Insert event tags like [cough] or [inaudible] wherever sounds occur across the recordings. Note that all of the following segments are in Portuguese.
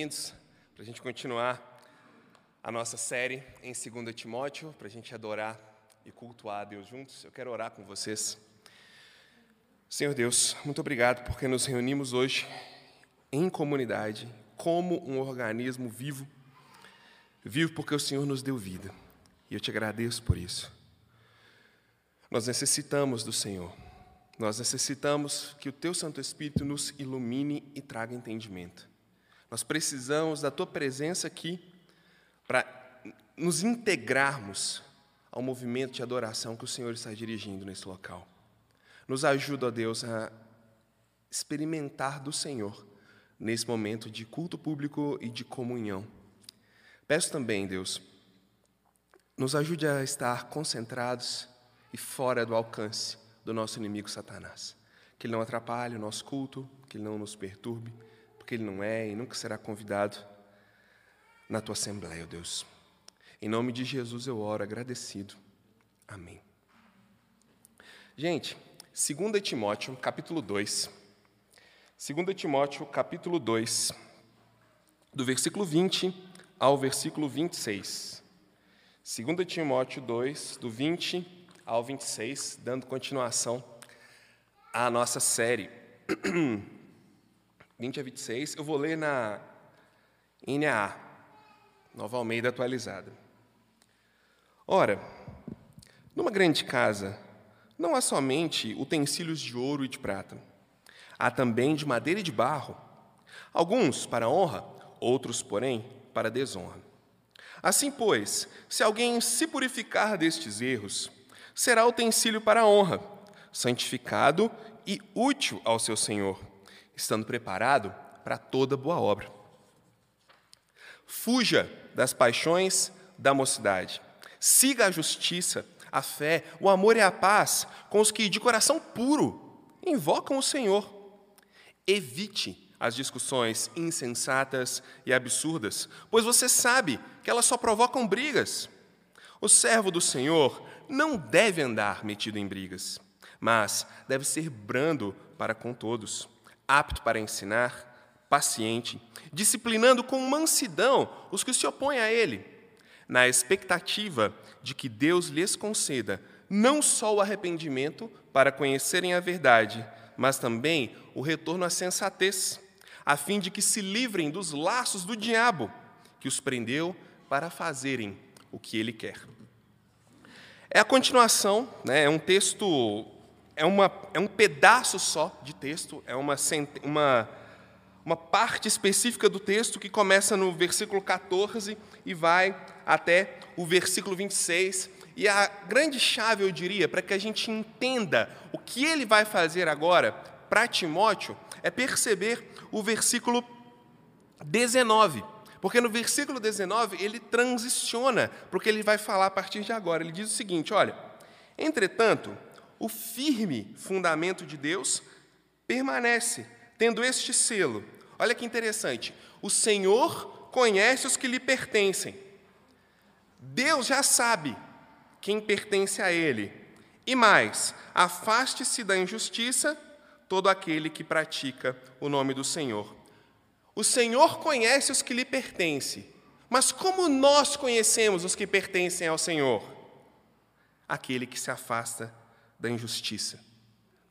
Bem-vindos para a gente continuar a nossa série em 2 Timóteo, para a gente adorar e cultuar a Deus juntos. Eu quero orar com vocês. Senhor Deus, muito obrigado porque nos reunimos hoje em comunidade, como um organismo vivo, vivo porque o Senhor nos deu vida. E eu te agradeço por isso. Nós necessitamos do Senhor. Nós necessitamos que o Teu Santo Espírito nos ilumine e traga entendimento. Nós precisamos da tua presença aqui para nos integrarmos ao movimento de adoração que o Senhor está dirigindo nesse local. Nos ajuda, ó Deus, a experimentar do Senhor nesse momento de culto público e de comunhão. Peço também, Deus, nos ajude a estar concentrados e fora do alcance do nosso inimigo Satanás. Que ele não atrapalhe o nosso culto, que ele não nos perturbe porque ele não é e nunca será convidado na tua assembleia, ó Deus. Em nome de Jesus eu oro agradecido. Amém. Gente, 2 Timóteo, capítulo 2. 2 Timóteo, capítulo 2, do versículo 20 ao versículo 26. 2 Timóteo 2, do 20 ao 26, dando continuação à nossa série. [clears throat] 20 a 26, eu vou ler na NAA, Nova Almeida atualizada. Ora, numa grande casa, não há somente utensílios de ouro e de prata, há também de madeira e de barro, alguns para honra, outros, porém, para desonra. Assim, pois, se alguém se purificar destes erros, será utensílio para honra, santificado e útil ao seu Senhor estando preparado para toda boa obra. Fuja das paixões da mocidade. Siga a justiça, a fé, o amor e a paz com os que, de coração puro, invocam o Senhor. Evite as discussões insensatas e absurdas, pois você sabe que elas só provocam brigas. O servo do Senhor não deve andar metido em brigas, mas deve ser brando para com todos apto para ensinar, paciente, disciplinando com mansidão os que se opõem a ele, na expectativa de que Deus lhes conceda não só o arrependimento para conhecerem a verdade, mas também o retorno à sensatez, a fim de que se livrem dos laços do diabo que os prendeu para fazerem o que ele quer. É a continuação, né, é um texto é, uma, é um pedaço só de texto, é uma, uma, uma parte específica do texto que começa no versículo 14 e vai até o versículo 26. E a grande chave, eu diria, para que a gente entenda o que ele vai fazer agora para Timóteo, é perceber o versículo 19. Porque no versículo 19 ele transiciona para o que ele vai falar a partir de agora. Ele diz o seguinte: olha, entretanto, o firme fundamento de Deus permanece, tendo este selo. Olha que interessante. O Senhor conhece os que lhe pertencem. Deus já sabe quem pertence a Ele. E mais, afaste-se da injustiça todo aquele que pratica o nome do Senhor. O Senhor conhece os que lhe pertencem. Mas como nós conhecemos os que pertencem ao Senhor? Aquele que se afasta da injustiça.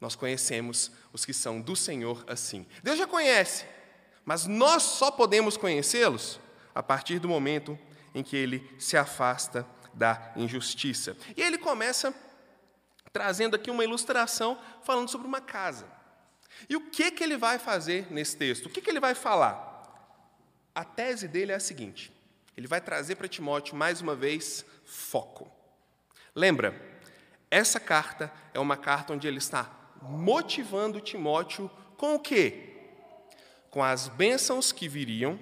Nós conhecemos os que são do Senhor assim. Deus já conhece, mas nós só podemos conhecê-los a partir do momento em que ele se afasta da injustiça. E ele começa trazendo aqui uma ilustração falando sobre uma casa. E o que, que ele vai fazer nesse texto? O que, que ele vai falar? A tese dele é a seguinte: ele vai trazer para Timóteo mais uma vez foco. Lembra, essa carta é uma carta onde ele está motivando Timóteo com o quê? Com as bênçãos que viriam,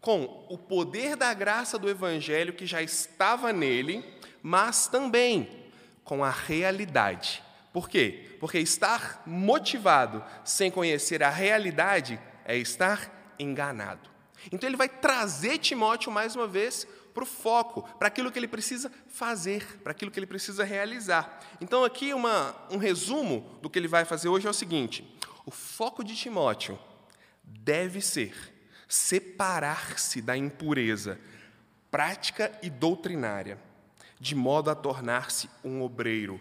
com o poder da graça do Evangelho que já estava nele, mas também com a realidade. Por quê? Porque estar motivado sem conhecer a realidade é estar enganado. Então ele vai trazer Timóteo mais uma vez para o foco, para aquilo que ele precisa fazer, para aquilo que ele precisa realizar. Então, aqui uma, um resumo do que ele vai fazer hoje é o seguinte: o foco de Timóteo deve ser separar-se da impureza prática e doutrinária, de modo a tornar-se um obreiro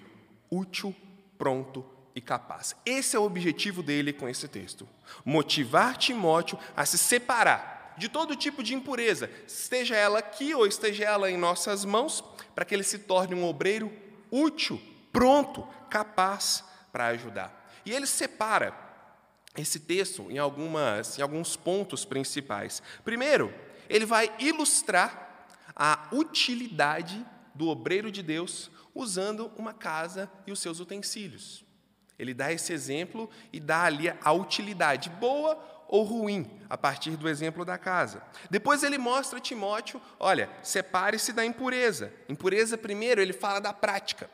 útil, pronto e capaz. Esse é o objetivo dele com esse texto. Motivar Timóteo a se separar de todo tipo de impureza, esteja ela aqui ou esteja ela em nossas mãos, para que ele se torne um obreiro útil, pronto, capaz para ajudar. E ele separa esse texto em, algumas, em alguns pontos principais. Primeiro, ele vai ilustrar a utilidade do obreiro de Deus usando uma casa e os seus utensílios. Ele dá esse exemplo e dá ali a utilidade boa ou ruim, a partir do exemplo da casa. Depois ele mostra a Timóteo: olha, separe-se da impureza. Impureza, primeiro, ele fala da prática.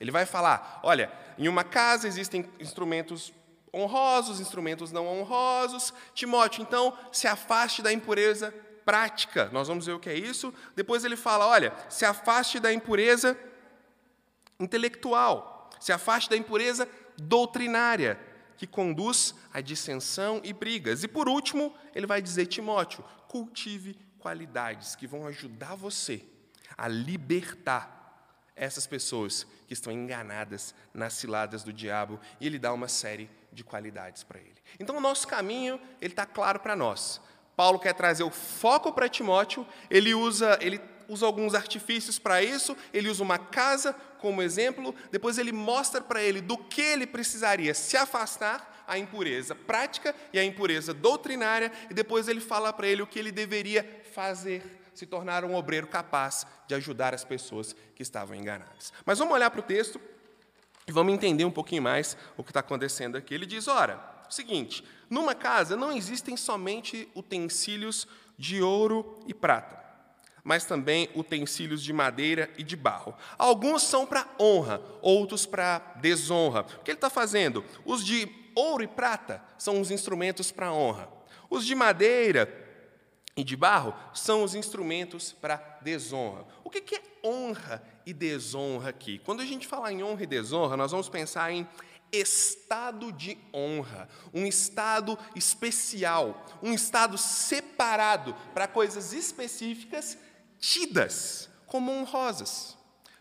Ele vai falar: olha, em uma casa existem instrumentos honrosos, instrumentos não honrosos. Timóteo, então, se afaste da impureza prática. Nós vamos ver o que é isso. Depois ele fala: olha, se afaste da impureza intelectual, se afaste da impureza doutrinária, que conduz à dissensão e brigas. E por último, ele vai dizer: Timóteo, cultive qualidades que vão ajudar você a libertar essas pessoas que estão enganadas nas ciladas do diabo, e ele dá uma série de qualidades para ele. Então, o nosso caminho, ele está claro para nós. Paulo quer trazer o foco para Timóteo, ele usa, ele usa alguns artifícios para isso, ele usa uma casa como exemplo, depois ele mostra para ele do que ele precisaria se afastar, a impureza prática e a impureza doutrinária, e depois ele fala para ele o que ele deveria fazer, se tornar um obreiro capaz de ajudar as pessoas que estavam enganadas. Mas vamos olhar para o texto e vamos entender um pouquinho mais o que está acontecendo aqui. Ele diz: ora, seguinte, numa casa não existem somente utensílios de ouro e prata, mas também utensílios de madeira e de barro. Alguns são para honra, outros para desonra. O que ele está fazendo? Os de ouro e prata são os instrumentos para honra. Os de madeira e de barro são os instrumentos para desonra. O que é honra e desonra aqui? Quando a gente fala em honra e desonra, nós vamos pensar em estado de honra, um estado especial, um estado separado para coisas específicas tidas como honrosas,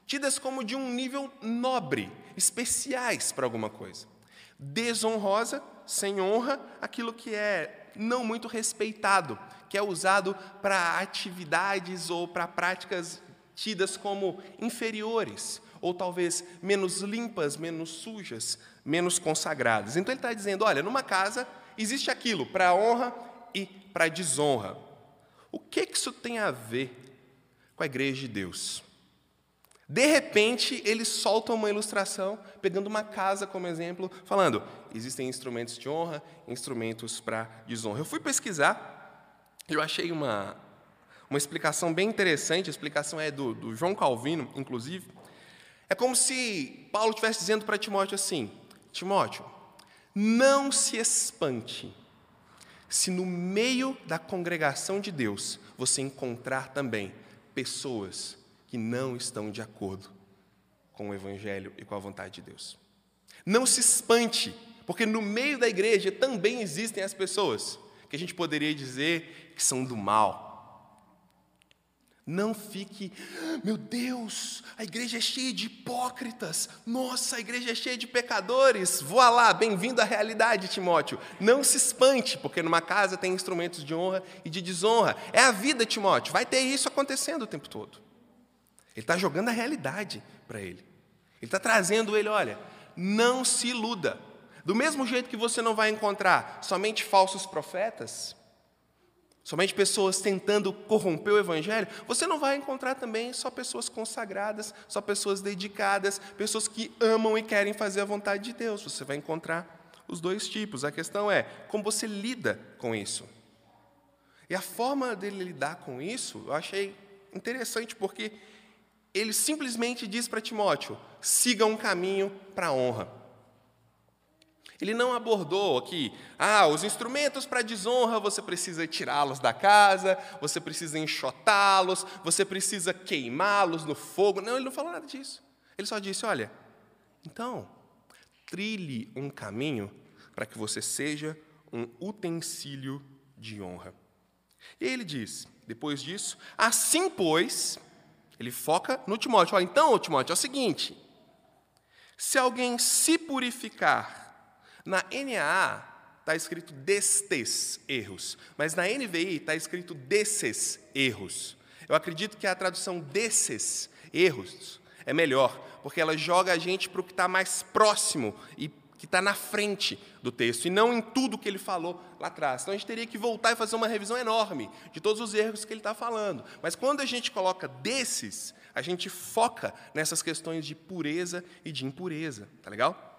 tidas como de um nível nobre, especiais para alguma coisa. Desonrosa, sem honra, aquilo que é não muito respeitado, que é usado para atividades ou para práticas tidas como inferiores, ou talvez menos limpas, menos sujas, menos consagradas. Então ele está dizendo: olha, numa casa existe aquilo para honra e para desonra. O que, que isso tem a ver com a igreja de Deus? De repente, eles soltam uma ilustração, pegando uma casa como exemplo, falando: existem instrumentos de honra, instrumentos para desonra. Eu fui pesquisar, eu achei uma, uma explicação bem interessante, a explicação é do, do João Calvino, inclusive. É como se Paulo estivesse dizendo para Timóteo assim: Timóteo, não se espante se no meio da congregação de Deus você encontrar também pessoas que não estão de acordo com o Evangelho e com a vontade de Deus. Não se espante, porque no meio da igreja também existem as pessoas que a gente poderia dizer que são do mal, não fique, meu Deus, a igreja é cheia de hipócritas, nossa, a igreja é cheia de pecadores, voa lá, bem-vindo à realidade, Timóteo. Não se espante, porque numa casa tem instrumentos de honra e de desonra. É a vida, Timóteo, vai ter isso acontecendo o tempo todo. Ele está jogando a realidade para ele. Ele está trazendo ele, olha, não se iluda. Do mesmo jeito que você não vai encontrar somente falsos profetas, somente pessoas tentando corromper o Evangelho, você não vai encontrar também só pessoas consagradas, só pessoas dedicadas, pessoas que amam e querem fazer a vontade de Deus. Você vai encontrar os dois tipos. A questão é como você lida com isso. E a forma dele lidar com isso, eu achei interessante, porque ele simplesmente diz para Timóteo: siga um caminho para a honra. Ele não abordou aqui, ah, os instrumentos para desonra você precisa tirá-los da casa, você precisa enxotá-los, você precisa queimá-los no fogo. Não, ele não falou nada disso. Ele só disse: olha, então, trilhe um caminho para que você seja um utensílio de honra. E ele diz, depois disso, assim, pois, ele foca no Timóteo. Olha, então, Timóteo, é o seguinte: se alguém se purificar, na NAA está escrito destes erros, mas na NVI está escrito desses erros. Eu acredito que a tradução desses erros é melhor, porque ela joga a gente para o que está mais próximo e que está na frente do texto, e não em tudo que ele falou lá atrás. Então a gente teria que voltar e fazer uma revisão enorme de todos os erros que ele está falando. Mas quando a gente coloca desses, a gente foca nessas questões de pureza e de impureza. Tá legal?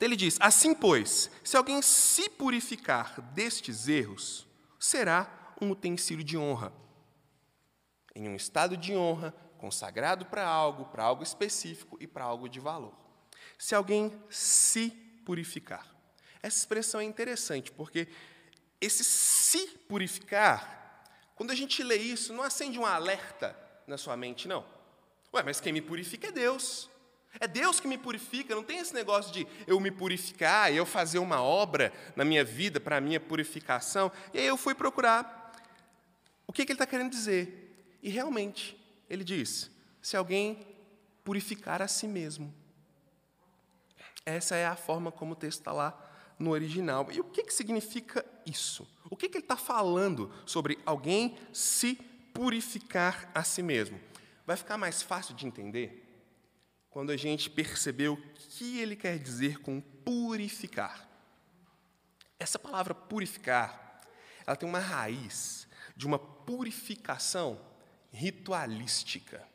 Ele diz: Assim, pois, se alguém se purificar destes erros, será um utensílio de honra. Em um estado de honra, consagrado para algo, para algo específico e para algo de valor se alguém se purificar. Essa expressão é interessante, porque esse se purificar, quando a gente lê isso, não acende um alerta na sua mente, não. Ué, mas quem me purifica é Deus. É Deus que me purifica, não tem esse negócio de eu me purificar eu fazer uma obra na minha vida para a minha purificação. E aí eu fui procurar o que, que ele está querendo dizer. E realmente, ele diz: se alguém purificar a si mesmo, essa é a forma como o texto está lá no original. E o que, que significa isso? O que, que ele está falando sobre alguém se purificar a si mesmo? Vai ficar mais fácil de entender quando a gente perceber o que ele quer dizer com purificar. Essa palavra purificar, ela tem uma raiz de uma purificação ritualística.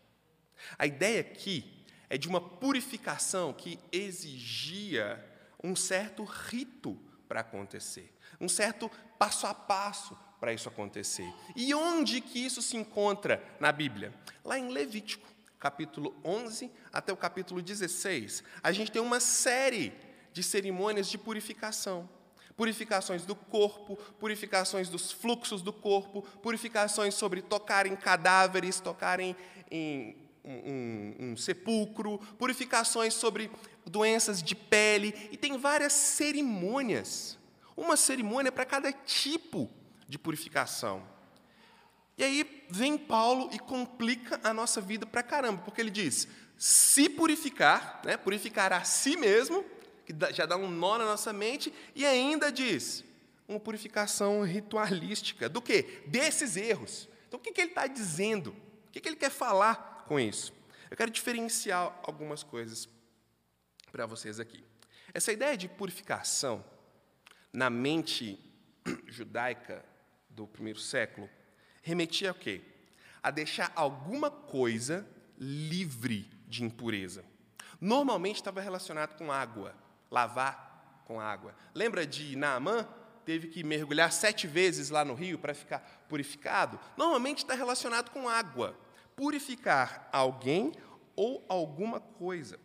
A ideia aqui é de uma purificação que exigia um certo rito para acontecer, um certo passo a passo para isso acontecer. E onde que isso se encontra na Bíblia? Lá em Levítico, capítulo 11 até o capítulo 16, a gente tem uma série de cerimônias de purificação. Purificações do corpo, purificações dos fluxos do corpo, purificações sobre tocar em cadáveres, tocar em, em um, um, sepulcro, purificações sobre doenças de pele, e tem várias cerimônias. Uma cerimônia para cada tipo de purificação. E aí vem Paulo e complica a nossa vida para caramba, porque ele diz: se purificar, né, purificar a si mesmo, que já dá um nó na nossa mente, e ainda diz uma purificação ritualística. Do que? Desses erros. Então, o que, que ele está dizendo? O que, que ele quer falar com isso? Eu quero diferenciar algumas coisas para vocês aqui. Essa ideia de purificação na mente judaica do primeiro século remetia a quê? A deixar alguma coisa livre de impureza. Normalmente estava relacionado com água, lavar com água. Lembra de Naamã? Teve que mergulhar sete vezes lá no rio para ficar purificado? Normalmente está relacionado com água purificar alguém ou alguma coisa,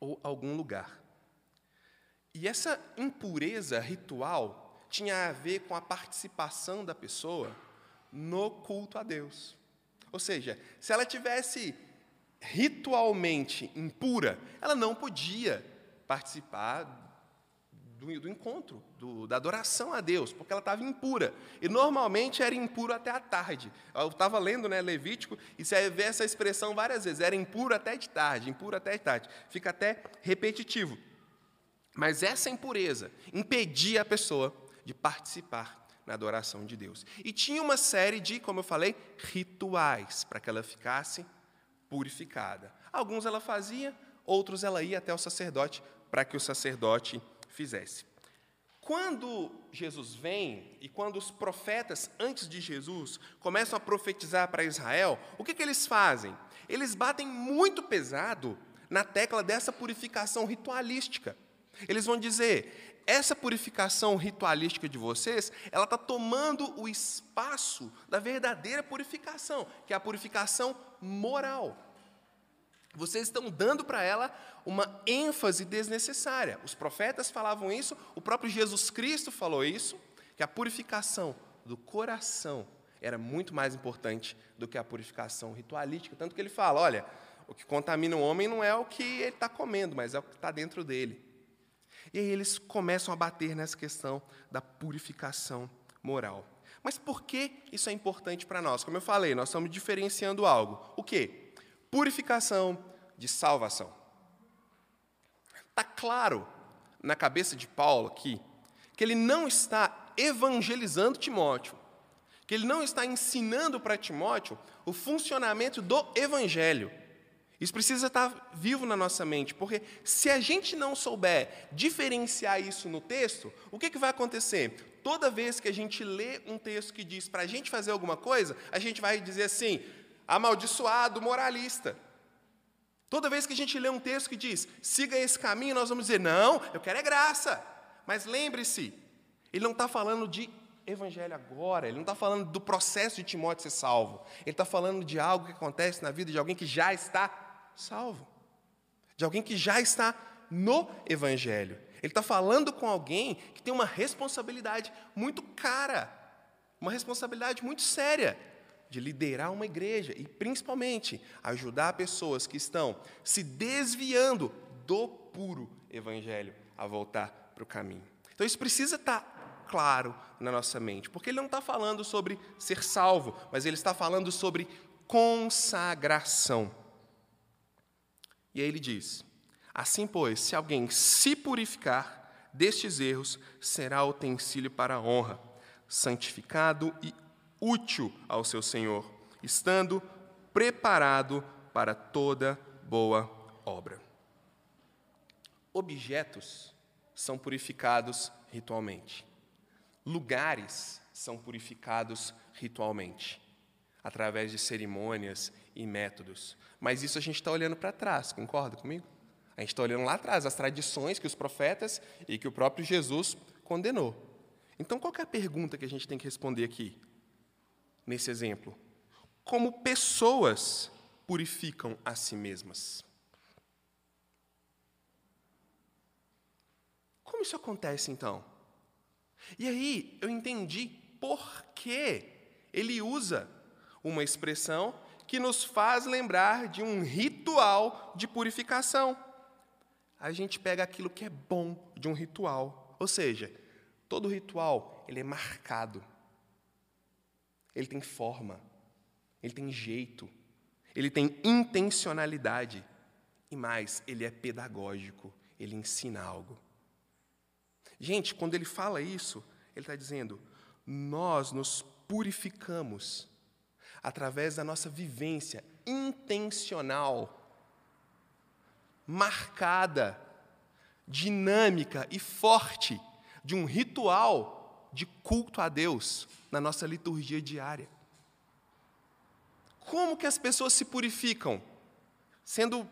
ou algum lugar. E essa impureza ritual tinha a ver com a participação da pessoa no culto a Deus. Ou seja, se ela tivesse ritualmente impura, ela não podia participar do, do encontro, do, da adoração a Deus, porque ela estava impura. E normalmente era impuro até a tarde. Eu estava lendo né, Levítico e você vê essa expressão várias vezes: era impuro até de tarde, impuro até de tarde. Fica até repetitivo. Mas essa impureza impedia a pessoa de participar na adoração de Deus. E tinha uma série de, como eu falei, rituais para que ela ficasse purificada. Alguns ela fazia, outros ela ia até o sacerdote para que o sacerdote fizesse. Quando Jesus vem e quando os profetas antes de Jesus começam a profetizar para Israel, o que, que eles fazem? Eles batem muito pesado na tecla dessa purificação ritualística. Eles vão dizer: essa purificação ritualística de vocês, ela está tomando o espaço da verdadeira purificação, que é a purificação moral. Vocês estão dando para ela uma ênfase desnecessária. Os profetas falavam isso, o próprio Jesus Cristo falou isso, que a purificação do coração era muito mais importante do que a purificação ritualística. Tanto que ele fala: olha, o que contamina o homem não é o que ele está comendo, mas é o que está dentro dele. E aí eles começam a bater nessa questão da purificação moral. Mas por que isso é importante para nós? Como eu falei, nós estamos diferenciando algo. O quê? Purificação de salvação. Está claro na cabeça de Paulo aqui que ele não está evangelizando Timóteo, que ele não está ensinando para Timóteo o funcionamento do evangelho. Isso precisa estar vivo na nossa mente, porque se a gente não souber diferenciar isso no texto, o que, que vai acontecer? Toda vez que a gente lê um texto que diz para a gente fazer alguma coisa, a gente vai dizer assim: amaldiçoado, moralista. Toda vez que a gente lê um texto que diz, siga esse caminho, nós vamos dizer, não, eu quero é graça. Mas lembre-se, ele não está falando de evangelho agora, ele não está falando do processo de Timóteo ser salvo. Ele está falando de algo que acontece na vida de alguém que já está salvo, de alguém que já está no evangelho. Ele está falando com alguém que tem uma responsabilidade muito cara, uma responsabilidade muito séria de liderar uma igreja e, principalmente, ajudar pessoas que estão se desviando do puro evangelho a voltar para o caminho. Então, isso precisa estar claro na nossa mente, porque ele não está falando sobre ser salvo, mas ele está falando sobre consagração. E aí ele diz: Assim, pois, se alguém se purificar destes erros, será utensílio para a honra, santificado e útil ao seu Senhor, estando preparado para toda boa obra. Objetos são purificados ritualmente. Lugares são purificados ritualmente, através de cerimônias e métodos. Mas isso a gente está olhando para trás, concorda comigo? A gente está olhando lá atrás, as tradições que os profetas e que o próprio Jesus condenou. Então, qual é a pergunta que a gente tem que responder aqui? nesse exemplo? Como pessoas purificam a si mesmas. Como isso acontece então? E aí eu entendi por que ele usa uma expressão que nos faz lembrar de um ritual de purificação. A gente pega aquilo que é bom de um ritual, ou seja, todo ritual ele é marcado. Ele tem forma, ele tem jeito, ele tem intencionalidade. E mais, ele é pedagógico, ele ensina algo. Gente, quando ele fala isso, ele está dizendo: nós nos purificamos através da nossa vivência intencional, marcada, dinâmica e forte de um ritual de culto a Deus na nossa liturgia diária. Como que as pessoas se purificam? Sendo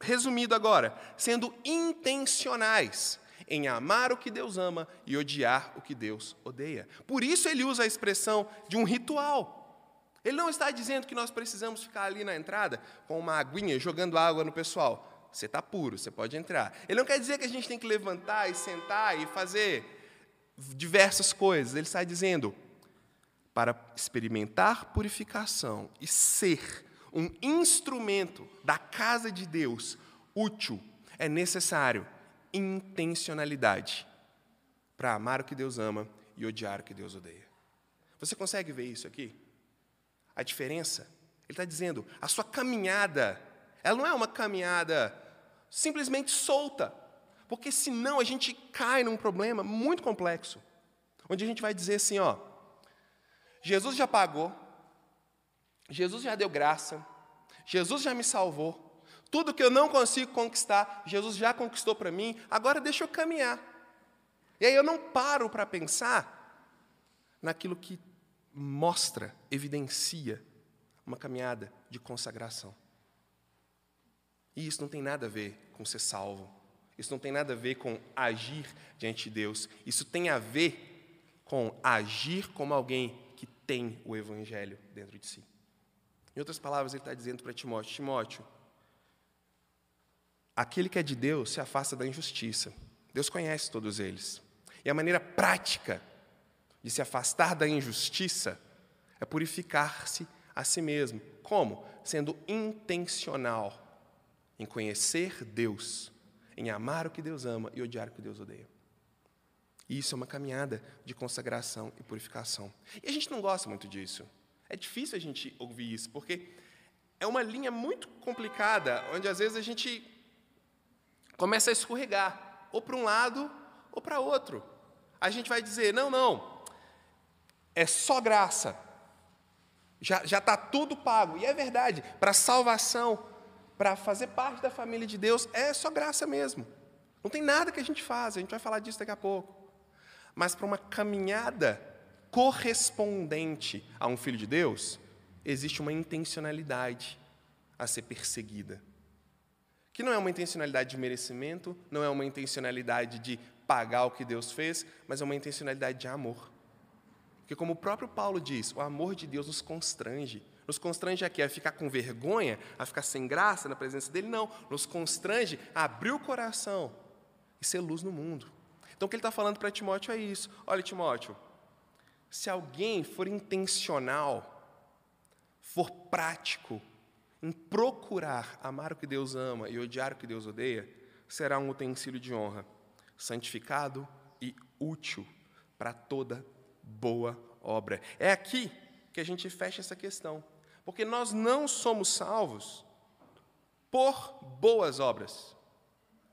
resumido agora, sendo intencionais em amar o que Deus ama e odiar o que Deus odeia. Por isso ele usa a expressão de um ritual. Ele não está dizendo que nós precisamos ficar ali na entrada com uma aguinha jogando água no pessoal. Você está puro, você pode entrar. Ele não quer dizer que a gente tem que levantar e sentar e fazer diversas coisas. Ele está dizendo: para experimentar purificação e ser um instrumento da casa de Deus útil, é necessário intencionalidade para amar o que Deus ama e odiar o que Deus odeia. Você consegue ver isso aqui? A diferença? Ele está dizendo, a sua caminhada, ela não é uma caminhada simplesmente solta, porque senão a gente cai num problema muito complexo, onde a gente vai dizer assim, ó, Jesus já pagou, Jesus já deu graça, Jesus já me salvou. Tudo que eu não consigo conquistar, Jesus já conquistou para mim, agora deixa eu caminhar. E aí eu não paro para pensar naquilo que mostra, evidencia uma caminhada de consagração. E isso não tem nada a ver com ser salvo. Isso não tem nada a ver com agir diante de Deus. Isso tem a ver com agir como alguém tem o Evangelho dentro de si. Em outras palavras, ele está dizendo para Timóteo: Timóteo, aquele que é de Deus se afasta da injustiça. Deus conhece todos eles. E a maneira prática de se afastar da injustiça é purificar-se a si mesmo. Como? Sendo intencional em conhecer Deus, em amar o que Deus ama e odiar o que Deus odeia. E isso é uma caminhada de consagração e purificação. E a gente não gosta muito disso. É difícil a gente ouvir isso, porque é uma linha muito complicada, onde às vezes a gente começa a escorregar, ou para um lado ou para outro. A gente vai dizer: não, não, é só graça, já está tudo pago. E é verdade, para salvação, para fazer parte da família de Deus, é só graça mesmo. Não tem nada que a gente faz, a gente vai falar disso daqui a pouco. Mas para uma caminhada correspondente a um filho de Deus, existe uma intencionalidade a ser perseguida. Que não é uma intencionalidade de merecimento, não é uma intencionalidade de pagar o que Deus fez, mas é uma intencionalidade de amor. Porque, como o próprio Paulo diz, o amor de Deus nos constrange. Nos constrange aqui a ficar com vergonha, a ficar sem graça na presença dele? Não. Nos constrange a abrir o coração e ser luz no mundo. Então, o que ele está falando para Timóteo é isso. Olha, Timóteo, se alguém for intencional, for prático em procurar amar o que Deus ama e odiar o que Deus odeia, será um utensílio de honra, santificado e útil para toda boa obra. É aqui que a gente fecha essa questão. Porque nós não somos salvos por boas obras.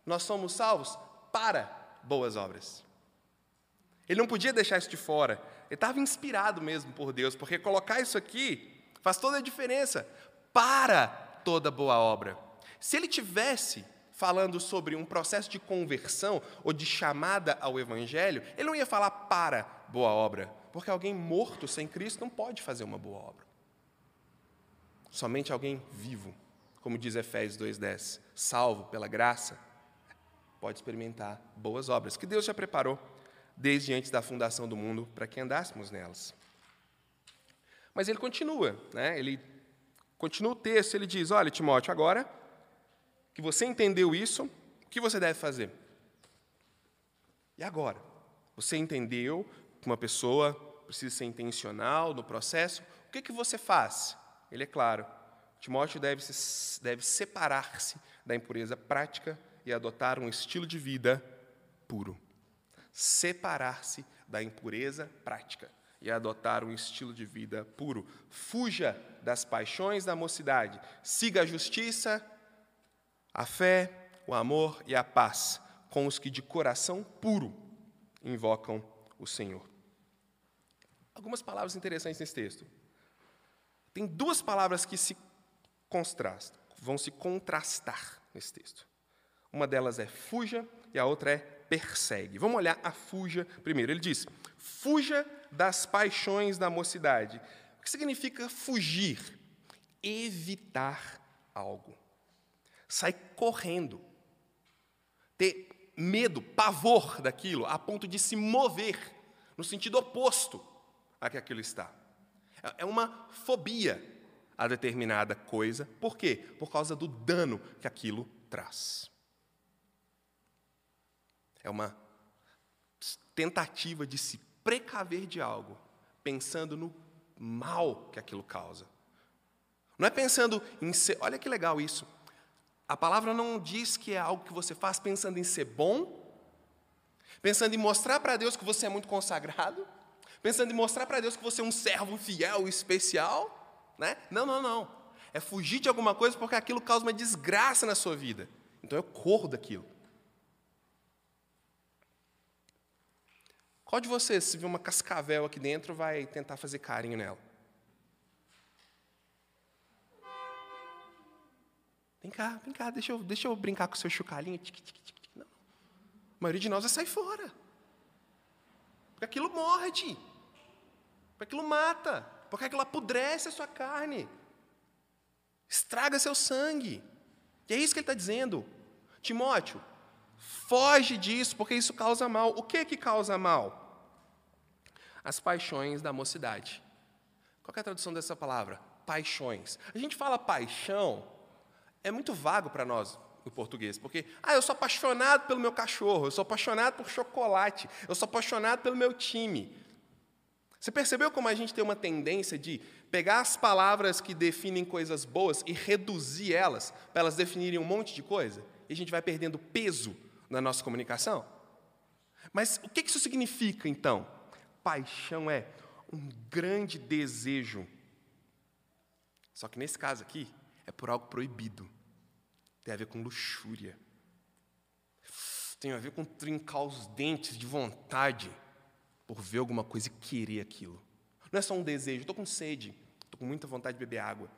Nós somos salvos para boas obras. Ele não podia deixar isso de fora. Ele estava inspirado mesmo por Deus, porque colocar isso aqui faz toda a diferença para toda boa obra. Se ele tivesse falando sobre um processo de conversão ou de chamada ao evangelho, ele não ia falar para boa obra, porque alguém morto sem Cristo não pode fazer uma boa obra. Somente alguém vivo, como diz Efésios 2:10, salvo pela graça, pode experimentar boas obras que Deus já preparou desde antes da fundação do mundo para que andássemos nelas. Mas ele continua, né? ele continua o texto, ele diz: Olha, Timóteo, agora que você entendeu isso, o que você deve fazer? E agora? Você entendeu que uma pessoa precisa ser intencional no processo, o que, que você faz? Ele é claro. Timóteo deve, se, deve separar-se da impureza prática e adotar um estilo de vida puro separar-se da impureza prática e adotar um estilo de vida puro. Fuja das paixões da mocidade, siga a justiça, a fé, o amor e a paz com os que de coração puro invocam o Senhor. Algumas palavras interessantes nesse texto. Tem duas palavras que se contrastam, vão se contrastar nesse texto. Uma delas é fuja e a outra é persegue. Vamos olhar a fuja primeiro. Ele diz: fuja das paixões da mocidade. O que significa fugir? Evitar algo. Sai correndo. Ter medo, pavor daquilo, a ponto de se mover no sentido oposto a que aquilo está. É uma fobia a determinada coisa. Por quê? Por causa do dano que aquilo traz. É uma tentativa de se precaver de algo, pensando no mal que aquilo causa. Não é pensando em ser. Olha que legal isso. A palavra não diz que é algo que você faz pensando em ser bom, pensando em mostrar para Deus que você é muito consagrado, pensando em mostrar para Deus que você é um servo fiel, especial. Né? Não, não, não. É fugir de alguma coisa porque aquilo causa uma desgraça na sua vida. Então eu corro daquilo. Qual de vocês, se vir uma cascavel aqui dentro, vai tentar fazer carinho nela? Vem cá, vem cá, deixa eu, deixa eu brincar com o seu chocalhinho. Não. A maioria de nós vai sair fora. Porque aquilo morde. Porque aquilo mata. Porque aquilo apodrece a sua carne. Estraga seu sangue. E é isso que ele está dizendo. Timóteo, Foge disso, porque isso causa mal. O que que causa mal? As paixões da mocidade. Qual é a tradução dessa palavra? Paixões. A gente fala paixão, é muito vago para nós no português, porque ah, eu sou apaixonado pelo meu cachorro, eu sou apaixonado por chocolate, eu sou apaixonado pelo meu time. Você percebeu como a gente tem uma tendência de pegar as palavras que definem coisas boas e reduzir elas para elas definirem um monte de coisa? E a gente vai perdendo peso na nossa comunicação? Mas o que isso significa, então? Paixão é um grande desejo. Só que nesse caso aqui, é por algo proibido. Tem a ver com luxúria. Tem a ver com trincar os dentes de vontade por ver alguma coisa e querer aquilo. Não é só um desejo, estou com sede, estou com muita vontade de beber água.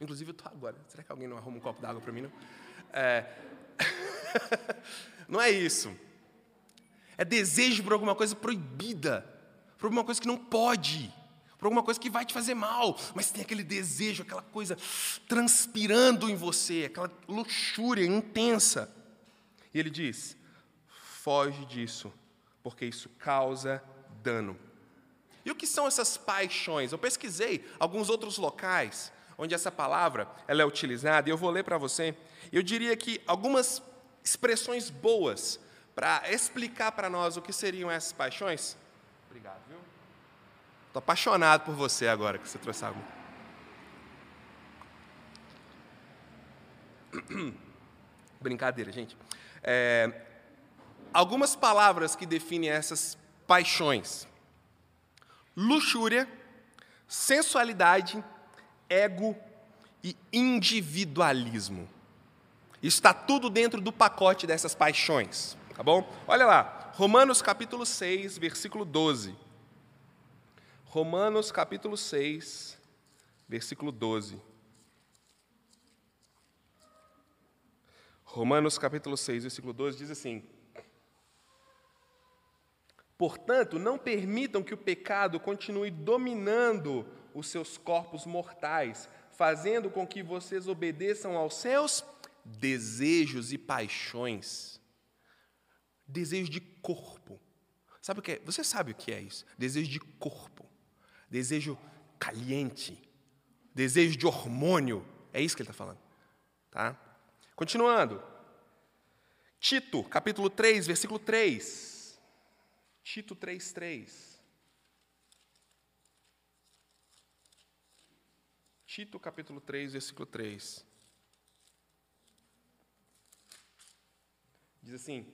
Inclusive, eu estou agora. Será que alguém não arruma um copo d'água para mim? Não? É... [laughs] não é isso. É desejo por alguma coisa proibida, por alguma coisa que não pode, por alguma coisa que vai te fazer mal, mas tem aquele desejo, aquela coisa transpirando em você, aquela luxúria intensa. E ele diz: foge disso, porque isso causa dano. E o que são essas paixões? Eu pesquisei alguns outros locais onde essa palavra ela é utilizada, e eu vou ler para você. Eu diria que algumas expressões boas para explicar para nós o que seriam essas paixões. Obrigado? Estou apaixonado por você agora que você trouxe algo. [clears throat] Brincadeira, gente. É, algumas palavras que definem essas paixões luxúria, sensualidade, ego e individualismo. Está tudo dentro do pacote dessas paixões, tá bom? Olha lá, Romanos capítulo 6, versículo 12. Romanos capítulo 6, versículo 12. Romanos capítulo 6, versículo 12 diz assim: Portanto, não permitam que o pecado continue dominando os seus corpos mortais, fazendo com que vocês obedeçam aos seus desejos e paixões. Desejo de corpo. Sabe o que é? Você sabe o que é isso? Desejo de corpo. Desejo caliente. Desejo de hormônio. É isso que ele está falando. Tá? Continuando. Tito, capítulo 3, versículo 3. Tito 3,3. Tito capítulo 3, versículo 3. Diz assim: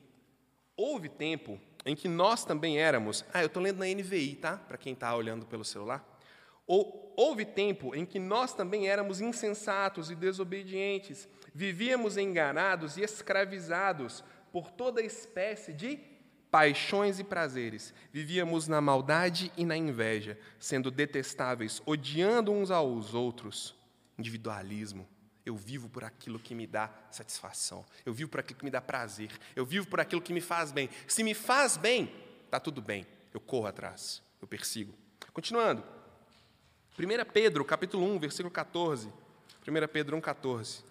Houve tempo em que nós também éramos. Ah, eu estou lendo na NVI, tá? Para quem está olhando pelo celular. Houve tempo em que nós também éramos insensatos e desobedientes, vivíamos enganados e escravizados por toda espécie de paixões e prazeres, vivíamos na maldade e na inveja, sendo detestáveis, odiando uns aos outros. Individualismo. Eu vivo por aquilo que me dá satisfação. Eu vivo por aquilo que me dá prazer. Eu vivo por aquilo que me faz bem. Se me faz bem, está tudo bem. Eu corro atrás. Eu persigo. Continuando. 1 Pedro, capítulo 1, versículo 14. 1 Pedro 1, 14.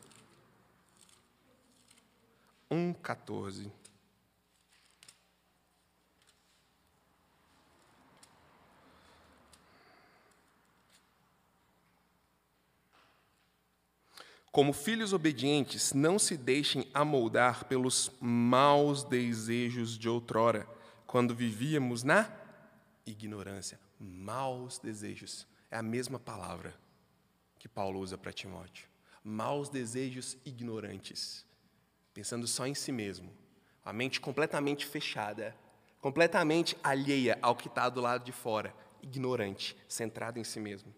1, 14. Como filhos obedientes, não se deixem amoldar pelos maus desejos de outrora, quando vivíamos na ignorância. Maus desejos é a mesma palavra que Paulo usa para Timóteo. Maus desejos ignorantes, pensando só em si mesmo, a mente completamente fechada, completamente alheia ao que está do lado de fora, ignorante, centrado em si mesmo.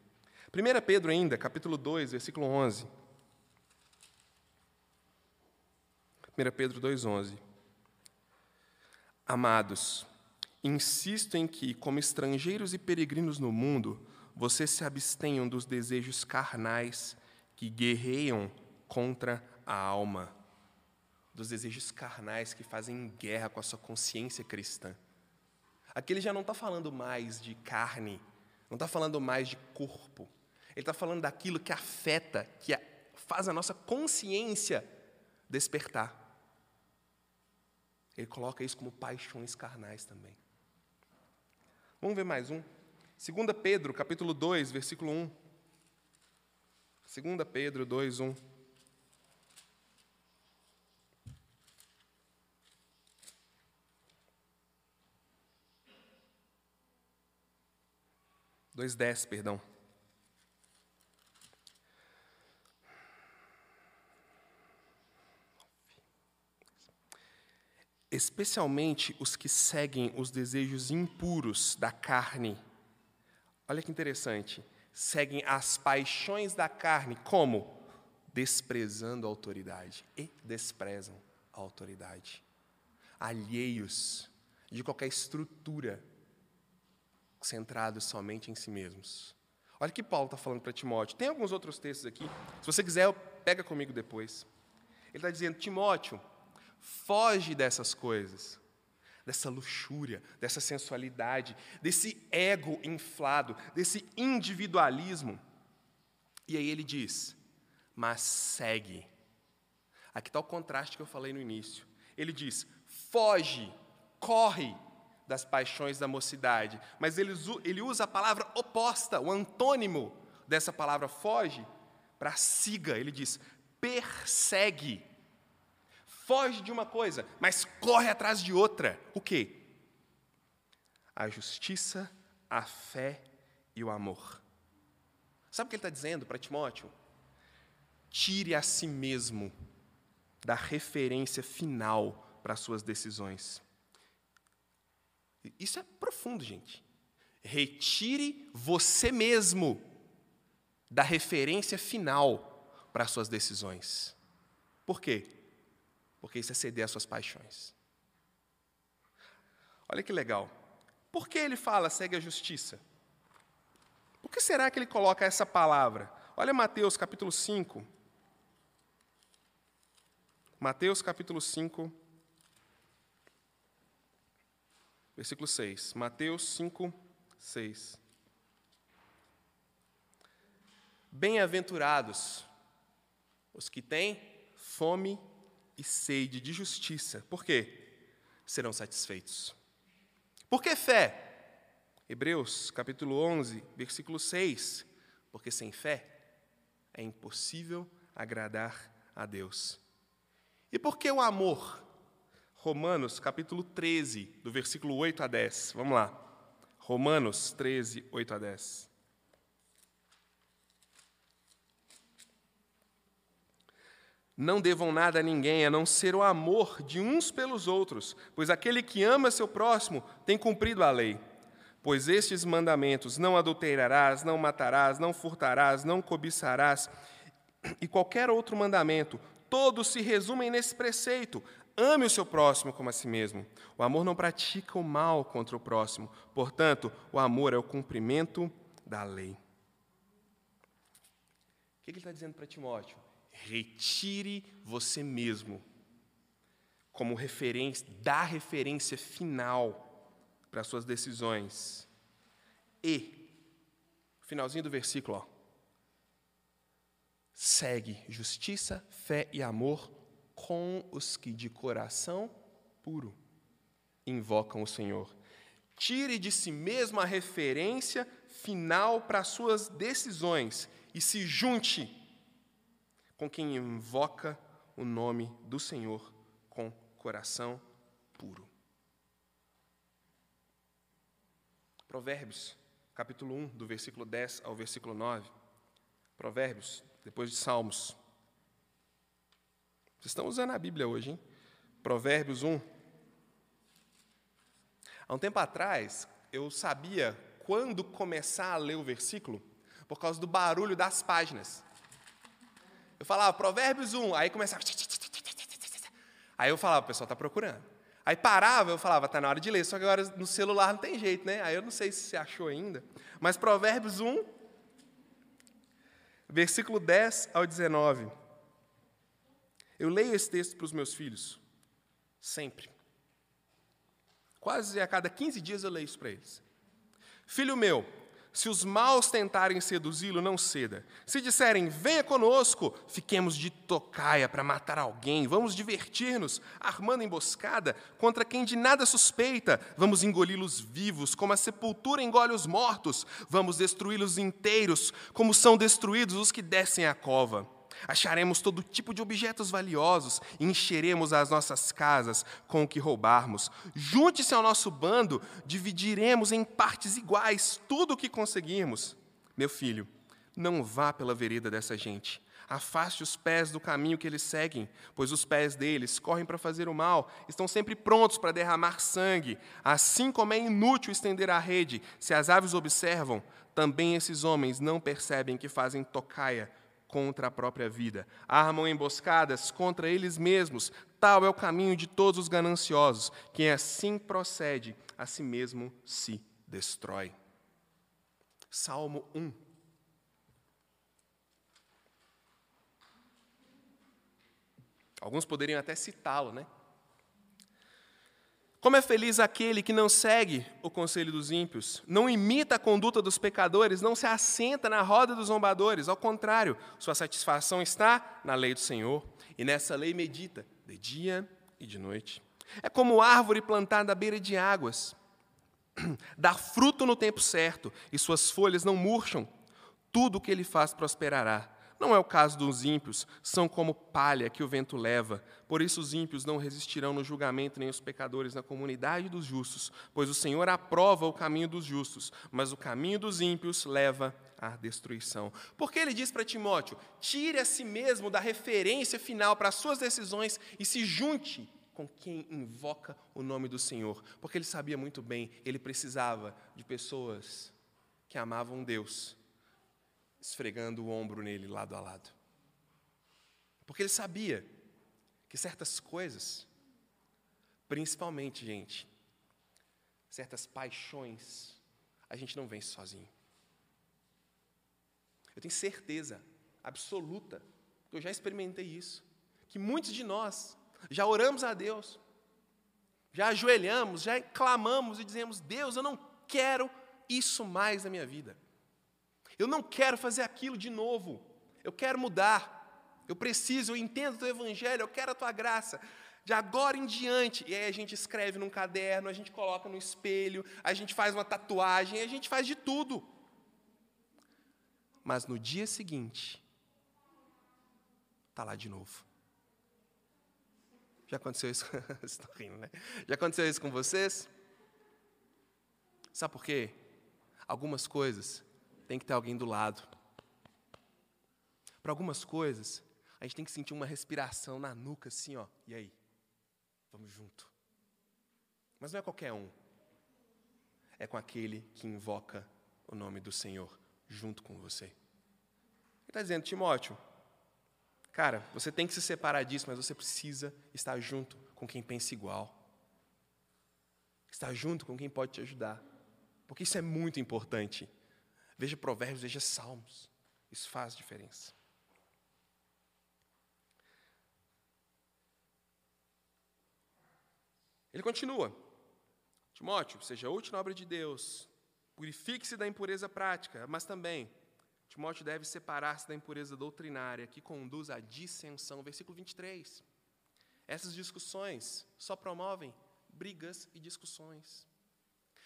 1 Pedro ainda, capítulo 2, versículo 11. 1 Pedro 2,11. Amados, insisto em que, como estrangeiros e peregrinos no mundo, vocês se abstenham dos desejos carnais que guerreiam contra a alma, dos desejos carnais que fazem guerra com a sua consciência cristã. Aqui ele já não está falando mais de carne, não está falando mais de corpo. Ele está falando daquilo que afeta, que faz a nossa consciência despertar. Ele coloca isso como paixões carnais também. Vamos ver mais um. 2 Pedro, capítulo 2, versículo 1. 2 Pedro 2, 1. Dois dez, perdão. Especialmente os que seguem os desejos impuros da carne. Olha que interessante. Seguem as paixões da carne, como? Desprezando a autoridade. E desprezam a autoridade. Alheios de qualquer estrutura, centrados somente em si mesmos. Olha o que Paulo está falando para Timóteo. Tem alguns outros textos aqui. Se você quiser, pega comigo depois. Ele está dizendo: Timóteo, Foge dessas coisas, dessa luxúria, dessa sensualidade, desse ego inflado, desse individualismo. E aí ele diz: mas segue. Aqui está o contraste que eu falei no início. Ele diz: foge, corre das paixões da mocidade. Mas ele, ele usa a palavra oposta, o antônimo dessa palavra foge, para siga. Ele diz: persegue foge de uma coisa, mas corre atrás de outra. O quê? A justiça, a fé e o amor. Sabe o que ele está dizendo para Timóteo? Tire a si mesmo da referência final para as suas decisões. Isso é profundo, gente. Retire você mesmo da referência final para as suas decisões. Por quê? Porque isso é ceder às suas paixões. Olha que legal. Por que ele fala segue a justiça? Por que será que ele coloca essa palavra? Olha Mateus capítulo 5. Mateus capítulo 5, versículo 6. Mateus 5, 6. Bem-aventurados os que têm fome e sede de justiça. Por quê? Serão satisfeitos. Por que fé? Hebreus capítulo 11, versículo 6. Porque sem fé é impossível agradar a Deus. E por que o amor? Romanos capítulo 13, do versículo 8 a 10. Vamos lá. Romanos 13, 8 a 10. Não devam nada a ninguém a não ser o amor de uns pelos outros, pois aquele que ama seu próximo tem cumprido a lei. Pois estes mandamentos: não adulterarás, não matarás, não furtarás, não cobiçarás, e qualquer outro mandamento, todos se resumem nesse preceito: ame o seu próximo como a si mesmo. O amor não pratica o mal contra o próximo, portanto, o amor é o cumprimento da lei. O que ele está dizendo para Timóteo? Retire você mesmo como referência, dá referência final para suas decisões. E, finalzinho do versículo, ó, segue justiça, fé e amor com os que de coração puro invocam o Senhor. Tire de si mesmo a referência final para suas decisões e se junte com quem invoca o nome do Senhor com coração puro. Provérbios, capítulo 1, do versículo 10 ao versículo 9. Provérbios, depois de Salmos. Vocês estão usando a Bíblia hoje, hein? Provérbios 1. Há um tempo atrás, eu sabia quando começar a ler o versículo por causa do barulho das páginas. Eu falava Provérbios 1, aí começava. Aí eu falava, o pessoal está procurando. Aí parava, eu falava, está na hora de ler, só que agora no celular não tem jeito, né? Aí eu não sei se você achou ainda. Mas Provérbios 1, versículo 10 ao 19. Eu leio esse texto para os meus filhos, sempre. Quase a cada 15 dias eu leio isso para eles. Filho meu, se os maus tentarem seduzi-lo, não ceda. Se disserem, venha conosco, fiquemos de tocaia para matar alguém, vamos divertir-nos, armando emboscada contra quem de nada suspeita, vamos engoli-los vivos, como a sepultura engole os mortos, vamos destruí-los inteiros, como são destruídos os que descem à cova. Acharemos todo tipo de objetos valiosos e encheremos as nossas casas com o que roubarmos. Junte-se ao nosso bando, dividiremos em partes iguais tudo o que conseguirmos. Meu filho, não vá pela vereda dessa gente. Afaste os pés do caminho que eles seguem, pois os pés deles correm para fazer o mal, estão sempre prontos para derramar sangue. Assim como é inútil estender a rede, se as aves observam, também esses homens não percebem que fazem tocaia contra a própria vida. Armam emboscadas contra eles mesmos. Tal é o caminho de todos os gananciosos. Quem assim procede, a si mesmo se destrói. Salmo 1. Alguns poderiam até citá-lo, né? Como é feliz aquele que não segue o conselho dos ímpios, não imita a conduta dos pecadores, não se assenta na roda dos zombadores, ao contrário, sua satisfação está na lei do Senhor, e nessa lei medita de dia e de noite. É como árvore plantada à beira de águas, [clears throat] dá fruto no tempo certo, e suas folhas não murcham, tudo o que ele faz prosperará. Não é o caso dos ímpios, são como palha que o vento leva. Por isso os ímpios não resistirão no julgamento, nem os pecadores na comunidade dos justos, pois o Senhor aprova o caminho dos justos, mas o caminho dos ímpios leva à destruição. Porque ele diz para Timóteo: tire a si mesmo da referência final para as suas decisões e se junte com quem invoca o nome do Senhor. Porque ele sabia muito bem, ele precisava de pessoas que amavam Deus esfregando o ombro nele lado a lado. Porque ele sabia que certas coisas, principalmente, gente, certas paixões, a gente não vence sozinho. Eu tenho certeza absoluta, eu já experimentei isso, que muitos de nós já oramos a Deus, já ajoelhamos, já clamamos e dizemos: Deus, eu não quero isso mais na minha vida. Eu não quero fazer aquilo de novo. Eu quero mudar. Eu preciso, eu entendo o teu evangelho, eu quero a tua graça. De agora em diante, e aí a gente escreve num caderno, a gente coloca no espelho, a gente faz uma tatuagem, a gente faz de tudo. Mas no dia seguinte, está lá de novo. Já aconteceu isso? [laughs] Estão rindo, né? Já aconteceu isso com vocês? Sabe por quê? Algumas coisas tem que ter alguém do lado. Para algumas coisas, a gente tem que sentir uma respiração na nuca, assim, ó. E aí? Vamos junto. Mas não é qualquer um. É com aquele que invoca o nome do Senhor junto com você. Ele está dizendo, Timóteo, cara, você tem que se separar disso, mas você precisa estar junto com quem pensa igual. Estar junto com quem pode te ajudar. Porque isso é muito importante. Veja Provérbios, veja Salmos. Isso faz diferença. Ele continua. Timóteo, seja útil na obra de Deus, purifique-se da impureza prática, mas também, Timóteo deve separar-se da impureza doutrinária que conduz à dissensão. Versículo 23. Essas discussões só promovem brigas e discussões.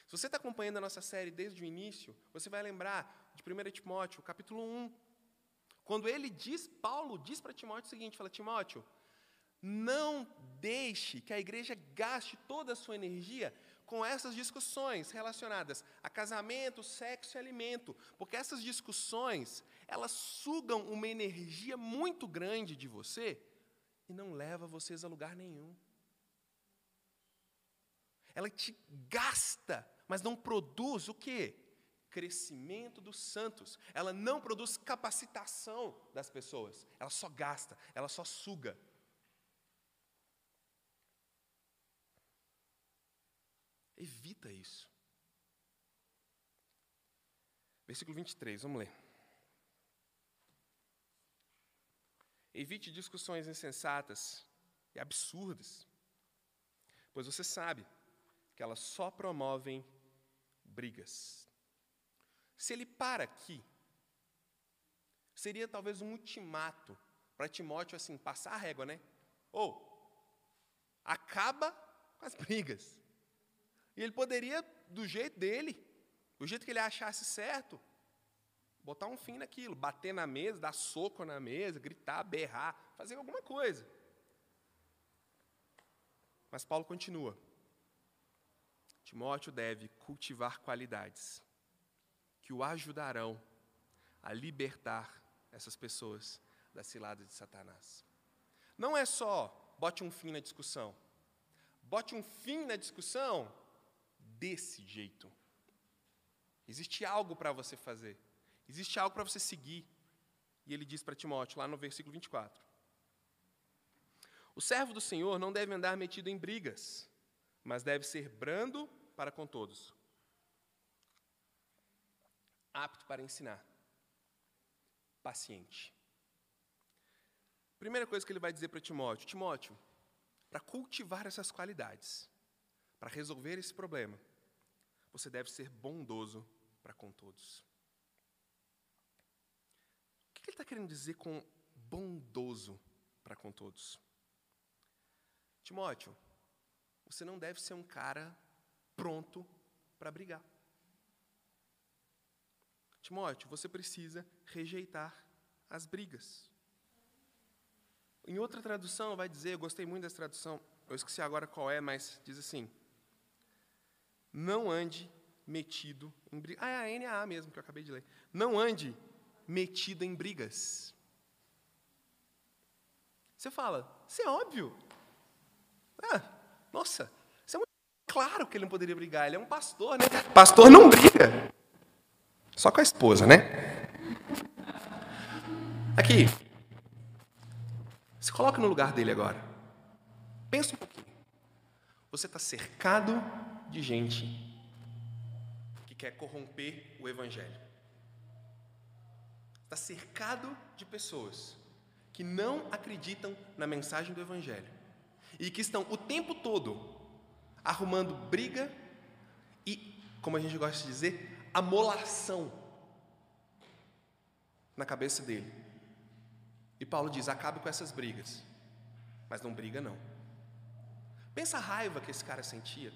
Se você está acompanhando a nossa série desde o início, você vai lembrar de 1 Timóteo, capítulo 1. Quando ele diz, Paulo diz para Timóteo o seguinte: fala, Timóteo, não deixe que a igreja gaste toda a sua energia com essas discussões relacionadas a casamento, sexo e alimento, porque essas discussões, elas sugam uma energia muito grande de você e não leva vocês a lugar nenhum. Ela te gasta mas não produz o quê? Crescimento dos santos. Ela não produz capacitação das pessoas. Ela só gasta, ela só suga. Evita isso. Versículo 23, vamos ler. Evite discussões insensatas e absurdas, pois você sabe que elas só promovem brigas. Se ele para aqui, seria talvez um ultimato para Timóteo assim, passar a régua, né? Ou acaba com as [laughs] brigas. E ele poderia, do jeito dele, do jeito que ele achasse certo, botar um fim naquilo, bater na mesa, dar soco na mesa, gritar, berrar, fazer alguma coisa. Mas Paulo continua. Timóteo deve cultivar qualidades que o ajudarão a libertar essas pessoas da cilada de Satanás. Não é só bote um fim na discussão. Bote um fim na discussão desse jeito. Existe algo para você fazer. Existe algo para você seguir. E ele diz para Timóteo, lá no versículo 24: O servo do Senhor não deve andar metido em brigas, mas deve ser brando para com todos, apto para ensinar, paciente. Primeira coisa que ele vai dizer para Timóteo: Timóteo, para cultivar essas qualidades, para resolver esse problema, você deve ser bondoso para com todos. O que ele está querendo dizer com bondoso para com todos? Timóteo, você não deve ser um cara pronto para brigar. Timóteo, você precisa rejeitar as brigas. Em outra tradução vai dizer, eu gostei muito dessa tradução, eu esqueci agora qual é, mas diz assim: Não ande metido em brigas. Ah, é a NAA mesmo que eu acabei de ler. Não ande metido em brigas. Você fala, isso é óbvio. Ah, nossa, claro que ele não poderia brigar. Ele é um pastor, né? Pastor não briga. Só com a esposa, né? Aqui. Se coloca no lugar dele agora. Pensa um pouquinho. Você está cercado de gente quer corromper o Evangelho. Está cercado de pessoas que não acreditam na mensagem do Evangelho e que estão o tempo todo arrumando briga e, como a gente gosta de dizer, amolação na cabeça dele. E Paulo diz: acabe com essas brigas, mas não briga não. Pensa a raiva que esse cara sentia.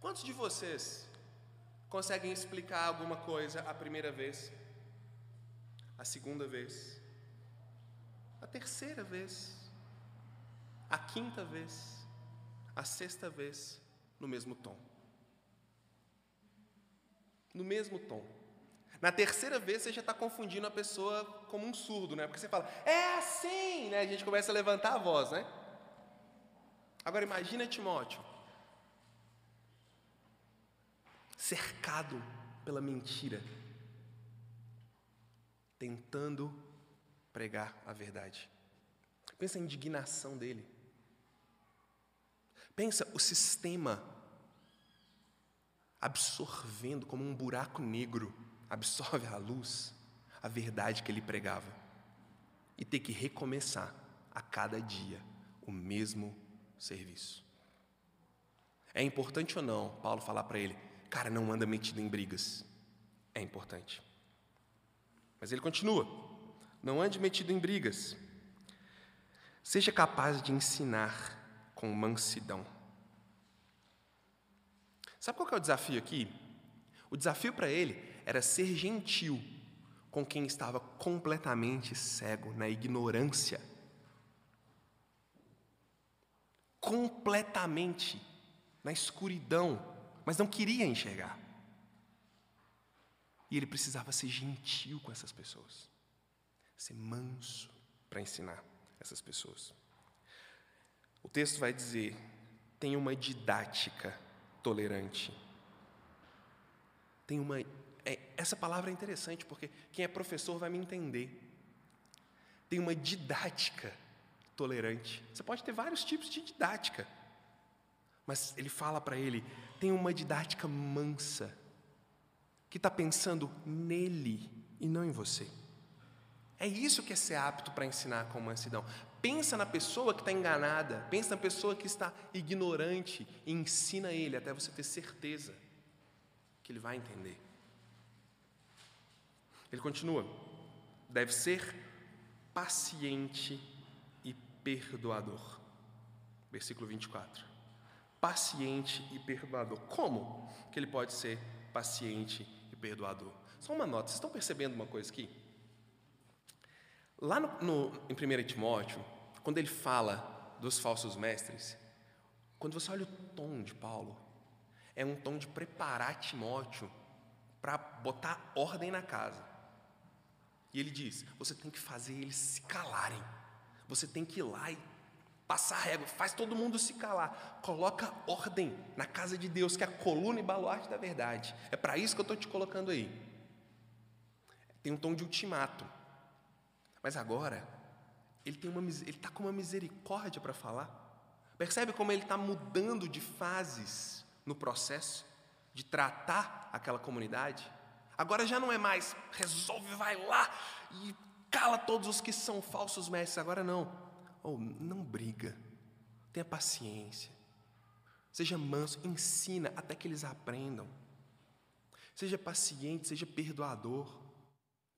Quantos de vocês conseguem explicar alguma coisa a primeira vez, a segunda vez, a terceira vez, a quinta vez, a sexta vez, no mesmo tom? No mesmo tom. Na terceira vez você já está confundindo a pessoa como um surdo, né? Porque você fala, é assim, né? A gente começa a levantar a voz, né? Agora imagina Timóteo cercado pela mentira, tentando pregar a verdade. Pensa a indignação dele. Pensa o sistema absorvendo como um buraco negro, absorve a luz, a verdade que ele pregava. E ter que recomeçar a cada dia o mesmo serviço. É importante ou não, Paulo falar para ele, Cara, não anda metido em brigas. É importante. Mas ele continua: não ande metido em brigas. Seja capaz de ensinar com mansidão. Sabe qual é o desafio aqui? O desafio para ele era ser gentil com quem estava completamente cego, na ignorância. Completamente na escuridão mas não queria enxergar. E ele precisava ser gentil com essas pessoas, ser manso para ensinar essas pessoas. O texto vai dizer: tem uma didática tolerante. Tem uma. É, essa palavra é interessante porque quem é professor vai me entender. Tem uma didática tolerante. Você pode ter vários tipos de didática. Mas ele fala para ele: tem uma didática mansa, que está pensando nele e não em você. É isso que é ser apto para ensinar com mansidão. Pensa na pessoa que está enganada, pensa na pessoa que está ignorante e ensina ele até você ter certeza que ele vai entender. Ele continua: deve ser paciente e perdoador. Versículo 24 paciente e perdoador. Como que ele pode ser paciente e perdoador? Só uma nota, vocês estão percebendo uma coisa aqui? Lá no, no, em 1 Timóteo, quando ele fala dos falsos mestres, quando você olha o tom de Paulo, é um tom de preparar Timóteo para botar ordem na casa. E ele diz: você tem que fazer eles se calarem. Você tem que ir lá e passar régua, faz todo mundo se calar. Coloca ordem na casa de Deus, que é a coluna e baluarte da verdade. É para isso que eu estou te colocando aí. Tem um tom de ultimato. Mas agora, ele está com uma misericórdia para falar. Percebe como ele está mudando de fases no processo de tratar aquela comunidade? Agora já não é mais resolve, vai lá e cala todos os que são falsos mestres. Agora não. Oh, não briga. Tenha paciência. Seja manso, ensina até que eles aprendam. Seja paciente, seja perdoador,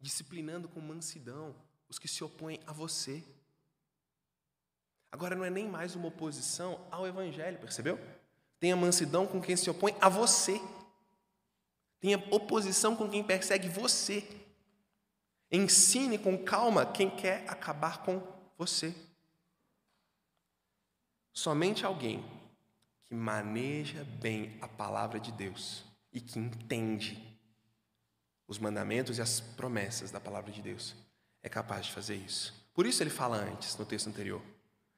disciplinando com mansidão os que se opõem a você. Agora não é nem mais uma oposição ao Evangelho, percebeu? Tenha mansidão com quem se opõe a você. Tenha oposição com quem persegue você. Ensine com calma quem quer acabar com você. Somente alguém que maneja bem a palavra de Deus e que entende os mandamentos e as promessas da palavra de Deus é capaz de fazer isso. Por isso ele fala antes, no texto anterior.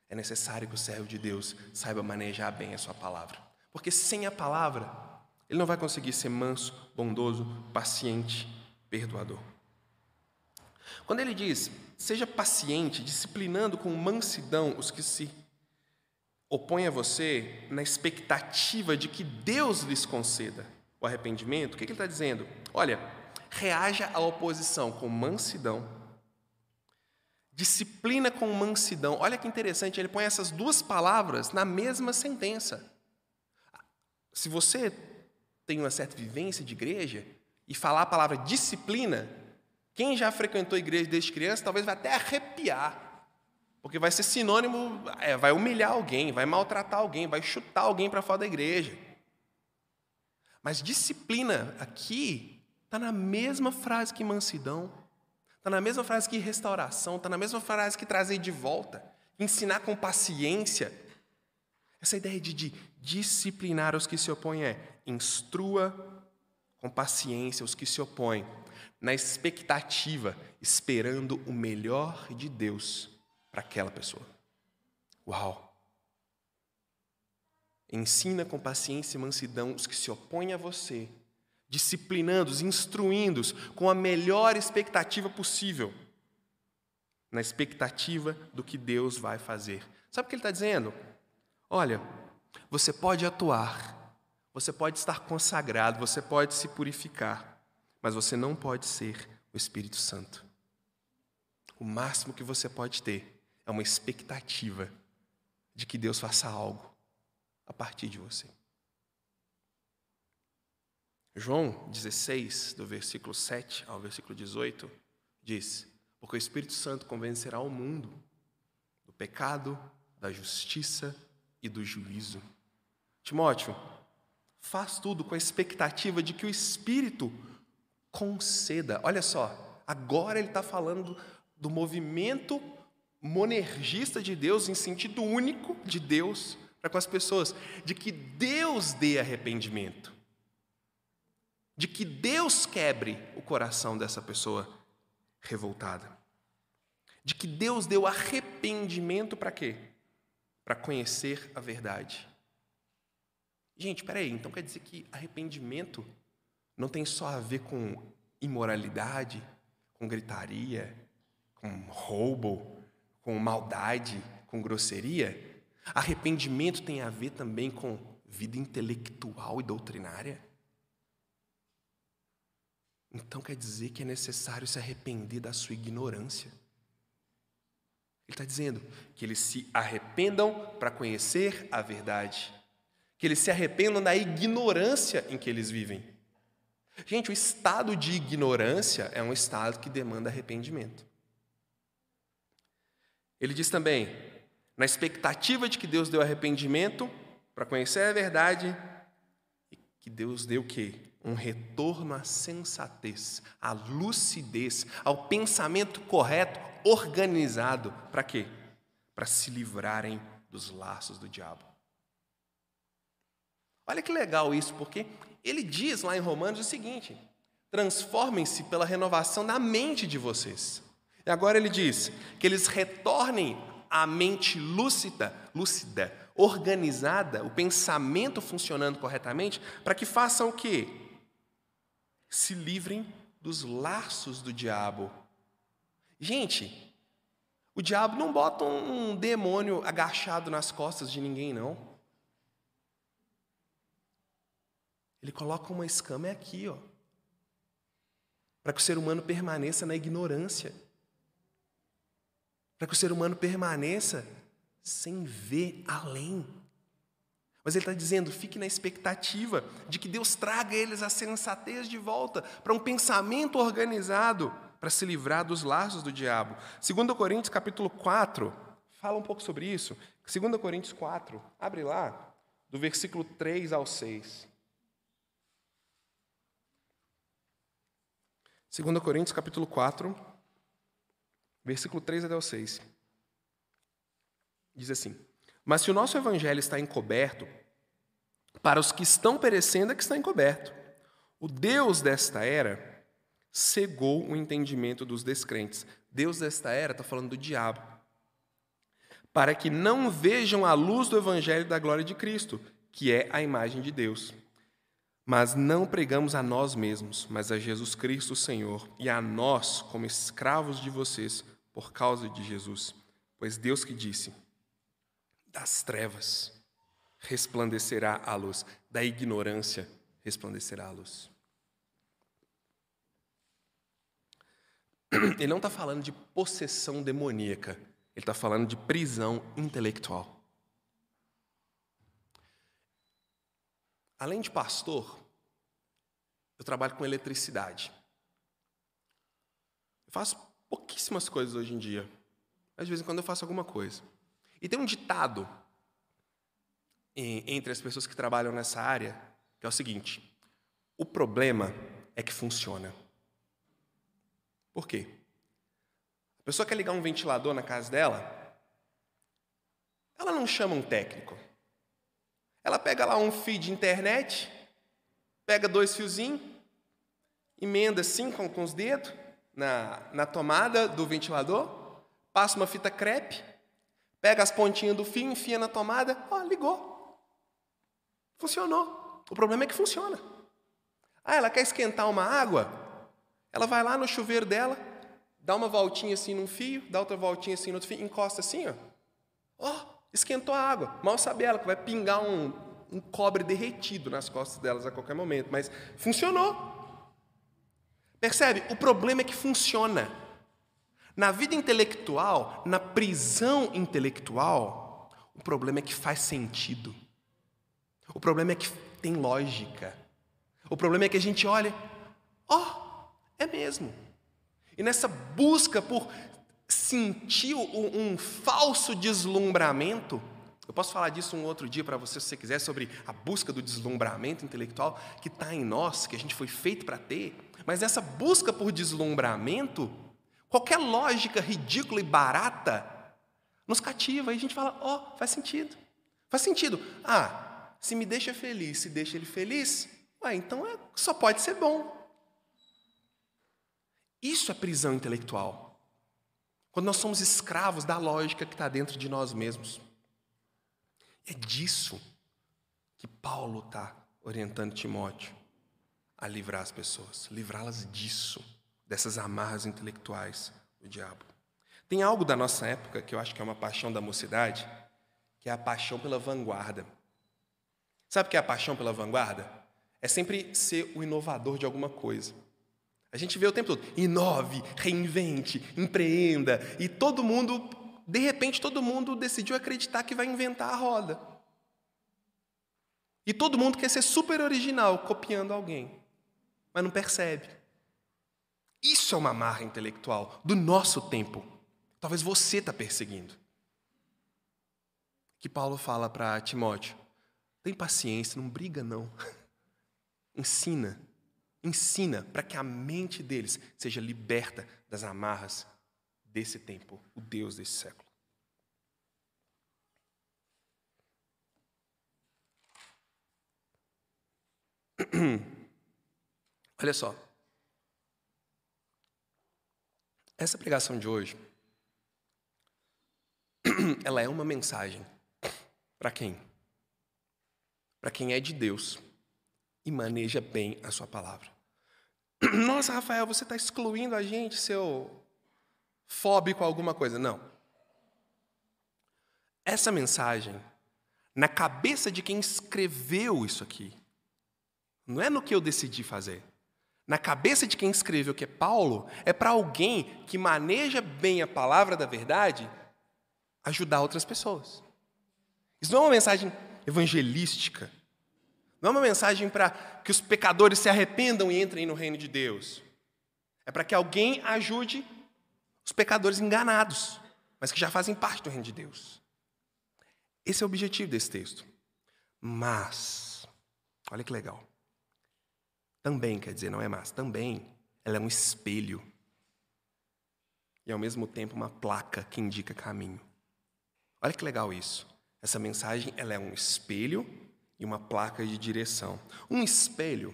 É necessário que o servo de Deus saiba manejar bem a sua palavra. Porque sem a palavra, ele não vai conseguir ser manso, bondoso, paciente, perdoador. Quando ele diz, seja paciente, disciplinando com mansidão os que se opõem a você, na expectativa de que Deus lhes conceda o arrependimento, o que ele está dizendo? Olha, reaja à oposição com mansidão, Disciplina com mansidão. Olha que interessante, ele põe essas duas palavras na mesma sentença. Se você tem uma certa vivência de igreja e falar a palavra disciplina, quem já frequentou a igreja desde criança talvez vai até arrepiar, porque vai ser sinônimo, é, vai humilhar alguém, vai maltratar alguém, vai chutar alguém para fora da igreja. Mas disciplina aqui está na mesma frase que mansidão. Está na mesma frase que restauração, está na mesma frase que trazer de volta, ensinar com paciência. Essa ideia de, de disciplinar os que se opõem é instrua com paciência os que se opõem, na expectativa, esperando o melhor de Deus para aquela pessoa. Uau! Ensina com paciência e mansidão os que se opõem a você disciplinando-os, instruindo-os com a melhor expectativa possível, na expectativa do que Deus vai fazer. Sabe o que ele está dizendo? Olha, você pode atuar, você pode estar consagrado, você pode se purificar, mas você não pode ser o Espírito Santo. O máximo que você pode ter é uma expectativa de que Deus faça algo a partir de você. João 16, do versículo 7 ao versículo 18, diz: Porque o Espírito Santo convencerá o mundo do pecado, da justiça e do juízo. Timóteo, faz tudo com a expectativa de que o Espírito conceda. Olha só, agora ele está falando do movimento monergista de Deus, em sentido único de Deus para com as pessoas, de que Deus dê arrependimento de que Deus quebre o coração dessa pessoa revoltada. De que Deus deu arrependimento para quê? Para conhecer a verdade. Gente, peraí, então quer dizer que arrependimento não tem só a ver com imoralidade, com gritaria, com roubo, com maldade, com grosseria? Arrependimento tem a ver também com vida intelectual e doutrinária? Então quer dizer que é necessário se arrepender da sua ignorância. Ele está dizendo que eles se arrependam para conhecer a verdade, que eles se arrependam da ignorância em que eles vivem. Gente, o estado de ignorância é um estado que demanda arrependimento. Ele diz também, na expectativa de que Deus deu arrependimento para conhecer a verdade, que Deus deu o quê? Um retorno à sensatez, à lucidez, ao pensamento correto, organizado. Para quê? Para se livrarem dos laços do diabo. Olha que legal isso, porque ele diz lá em Romanos o seguinte: transformem-se pela renovação da mente de vocês. E agora ele diz que eles retornem à mente lúcida, lúcida, organizada, o pensamento funcionando corretamente, para que façam o quê? Se livrem dos laços do diabo. Gente, o diabo não bota um demônio agachado nas costas de ninguém, não. Ele coloca uma escama aqui, ó, para que o ser humano permaneça na ignorância para que o ser humano permaneça sem ver além. Mas ele está dizendo: fique na expectativa de que Deus traga eles a sensatez de volta para um pensamento organizado para se livrar dos laços do diabo. 2 Coríntios capítulo 4 fala um pouco sobre isso. 2 Coríntios 4, abre lá, do versículo 3 ao 6. 2 Coríntios capítulo 4, versículo 3 até o 6. Diz assim: Mas se o nosso evangelho está encoberto, para os que estão perecendo é que está encoberto. O Deus desta era cegou o entendimento dos descrentes. Deus desta era está falando do diabo. Para que não vejam a luz do evangelho da glória de Cristo, que é a imagem de Deus. Mas não pregamos a nós mesmos, mas a Jesus Cristo, Senhor, e a nós, como escravos de vocês, por causa de Jesus. Pois Deus que disse: das trevas resplandecerá a luz, da ignorância resplandecerá a luz. [clears throat] Ele não está falando de possessão demoníaca, ele está falando de prisão intelectual. Além de pastor, eu trabalho com eletricidade. Eu faço pouquíssimas coisas hoje em dia. Mas de vez em quando eu faço alguma coisa. E tem um ditado entre as pessoas que trabalham nessa área, que é o seguinte: o problema é que funciona. Por quê? A pessoa quer ligar um ventilador na casa dela, ela não chama um técnico. Ela pega lá um fio de internet, pega dois fiozinhos, emenda assim com, com os dedos, na, na tomada do ventilador, passa uma fita crepe, pega as pontinhas do fio, enfia na tomada, ó, ligou. Funcionou. O problema é que funciona. Ah, ela quer esquentar uma água? Ela vai lá no chuveiro dela, dá uma voltinha assim num fio, dá outra voltinha assim no outro fio, encosta assim, ó. Ó, esquentou a água. Mal sabe ela que vai pingar um, um cobre derretido nas costas delas a qualquer momento, mas funcionou. Percebe? O problema é que funciona. Na vida intelectual, na prisão intelectual, o problema é que faz sentido. O problema é que tem lógica. O problema é que a gente olha, ó, oh, é mesmo. E nessa busca por sentir um, um falso deslumbramento, eu posso falar disso um outro dia para você, se você quiser, sobre a busca do deslumbramento intelectual que está em nós, que a gente foi feito para ter. Mas essa busca por deslumbramento, qualquer lógica ridícula e barata nos cativa. E a gente fala: ó, oh, faz sentido. Faz sentido. Ah, se me deixa feliz, se deixa ele feliz, ué, então é, só pode ser bom. Isso é prisão intelectual. Quando nós somos escravos da lógica que está dentro de nós mesmos. É disso que Paulo está orientando Timóteo a livrar as pessoas, livrá-las disso, dessas amarras intelectuais do diabo. Tem algo da nossa época que eu acho que é uma paixão da mocidade, que é a paixão pela vanguarda. Sabe o que é a paixão pela vanguarda? É sempre ser o inovador de alguma coisa. A gente vê o tempo todo, inove, reinvente, empreenda, e todo mundo de repente todo mundo decidiu acreditar que vai inventar a roda. E todo mundo quer ser super original, copiando alguém, mas não percebe. Isso é uma marra intelectual do nosso tempo. Talvez você está perseguindo. Que Paulo fala para Timóteo: tem paciência, não briga não. [laughs] ensina, ensina para que a mente deles seja liberta das amarras desse tempo, o Deus desse século. [clears throat] Olha só, Essa pregação de hoje, [clears throat] ela é uma mensagem para quem? Para quem é de Deus e maneja bem a sua palavra. [clears throat] Nossa, Rafael, você está excluindo a gente, seu fóbico alguma coisa. Não. Essa mensagem, na cabeça de quem escreveu isso aqui, não é no que eu decidi fazer. Na cabeça de quem escreveu, que é Paulo, é para alguém que maneja bem a palavra da verdade ajudar outras pessoas. Isso não é uma mensagem evangelística. Não é uma mensagem para que os pecadores se arrependam e entrem no reino de Deus. É para que alguém ajude os pecadores enganados, mas que já fazem parte do reino de Deus. Esse é o objetivo desse texto. Mas, olha que legal. Também, quer dizer, não é mas, também ela é um espelho. E ao mesmo tempo uma placa que indica caminho. Olha que legal isso. Essa mensagem ela é um espelho e uma placa de direção. Um espelho,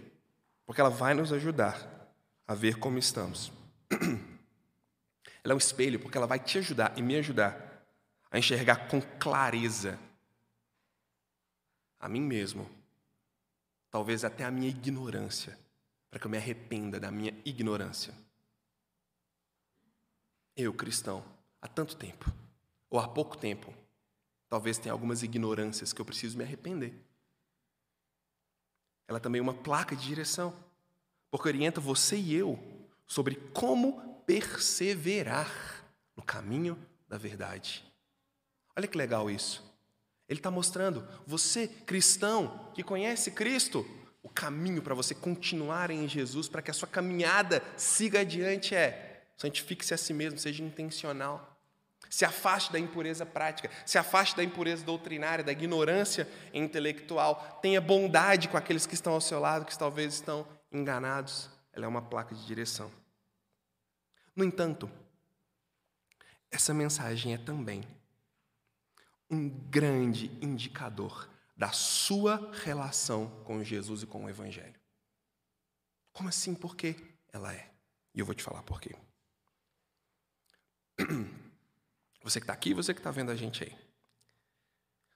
porque ela vai nos ajudar a ver como estamos. [clears throat] Ela é um espelho porque ela vai te ajudar e me ajudar a enxergar com clareza a mim mesmo, talvez até a minha ignorância, para que eu me arrependa da minha ignorância. Eu, cristão, há tanto tempo, ou há pouco tempo, talvez tenha algumas ignorâncias que eu preciso me arrepender. Ela também é uma placa de direção, porque orienta você e eu sobre como perseverar no caminho da verdade. Olha que legal isso. Ele está mostrando, você, cristão, que conhece Cristo, o caminho para você continuar em Jesus, para que a sua caminhada siga adiante é santifique-se a si mesmo, seja intencional. Se afaste da impureza prática, se afaste da impureza doutrinária, da ignorância intelectual. Tenha bondade com aqueles que estão ao seu lado, que talvez estão enganados. Ela é uma placa de direção. No entanto, essa mensagem é também um grande indicador da sua relação com Jesus e com o Evangelho. Como assim? Por quê? Ela é. E eu vou te falar por quê. [clears throat] Você que está aqui, você que está vendo a gente aí.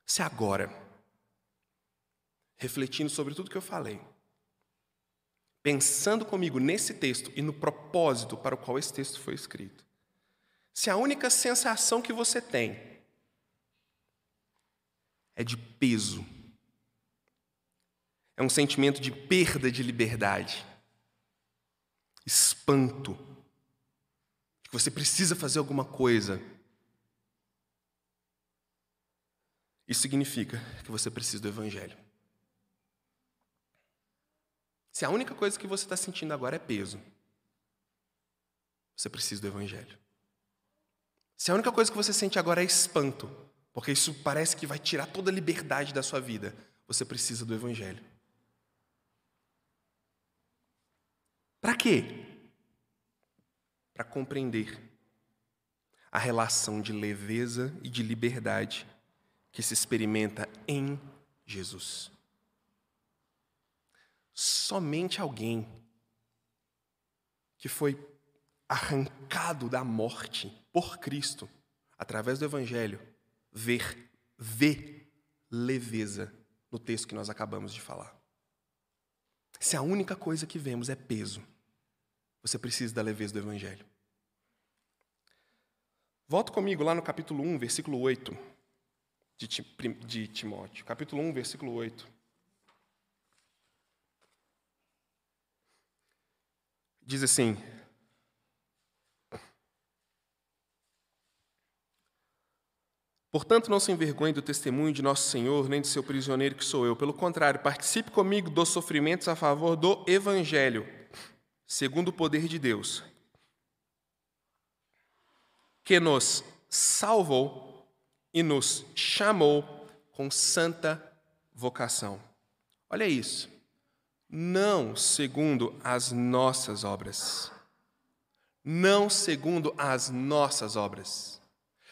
Se agora, refletindo sobre tudo que eu falei, pensando comigo nesse texto e no propósito para o qual esse texto foi escrito, se a única sensação que você tem é de peso, é um sentimento de perda de liberdade, espanto, que você precisa fazer alguma coisa, Isso significa que você precisa do Evangelho. Se a única coisa que você está sentindo agora é peso, você precisa do Evangelho. Se a única coisa que você sente agora é espanto, porque isso parece que vai tirar toda a liberdade da sua vida, você precisa do Evangelho. Para quê? Para compreender a relação de leveza e de liberdade que se experimenta em Jesus. Somente alguém que foi arrancado da morte por Cristo, através do Evangelho, ver, vê leveza no texto que nós acabamos de falar. Se a única coisa que vemos é peso, você precisa da leveza do Evangelho. Volta comigo lá no capítulo 1, versículo 8 de Timóteo, capítulo 1, versículo 8. Diz assim: Portanto, não se envergonhe do testemunho de nosso Senhor, nem de seu prisioneiro que sou eu. Pelo contrário, participe comigo dos sofrimentos a favor do Evangelho, segundo o poder de Deus, que nos salvou e nos chamou com santa vocação. Olha isso. Não segundo as nossas obras. Não segundo as nossas obras.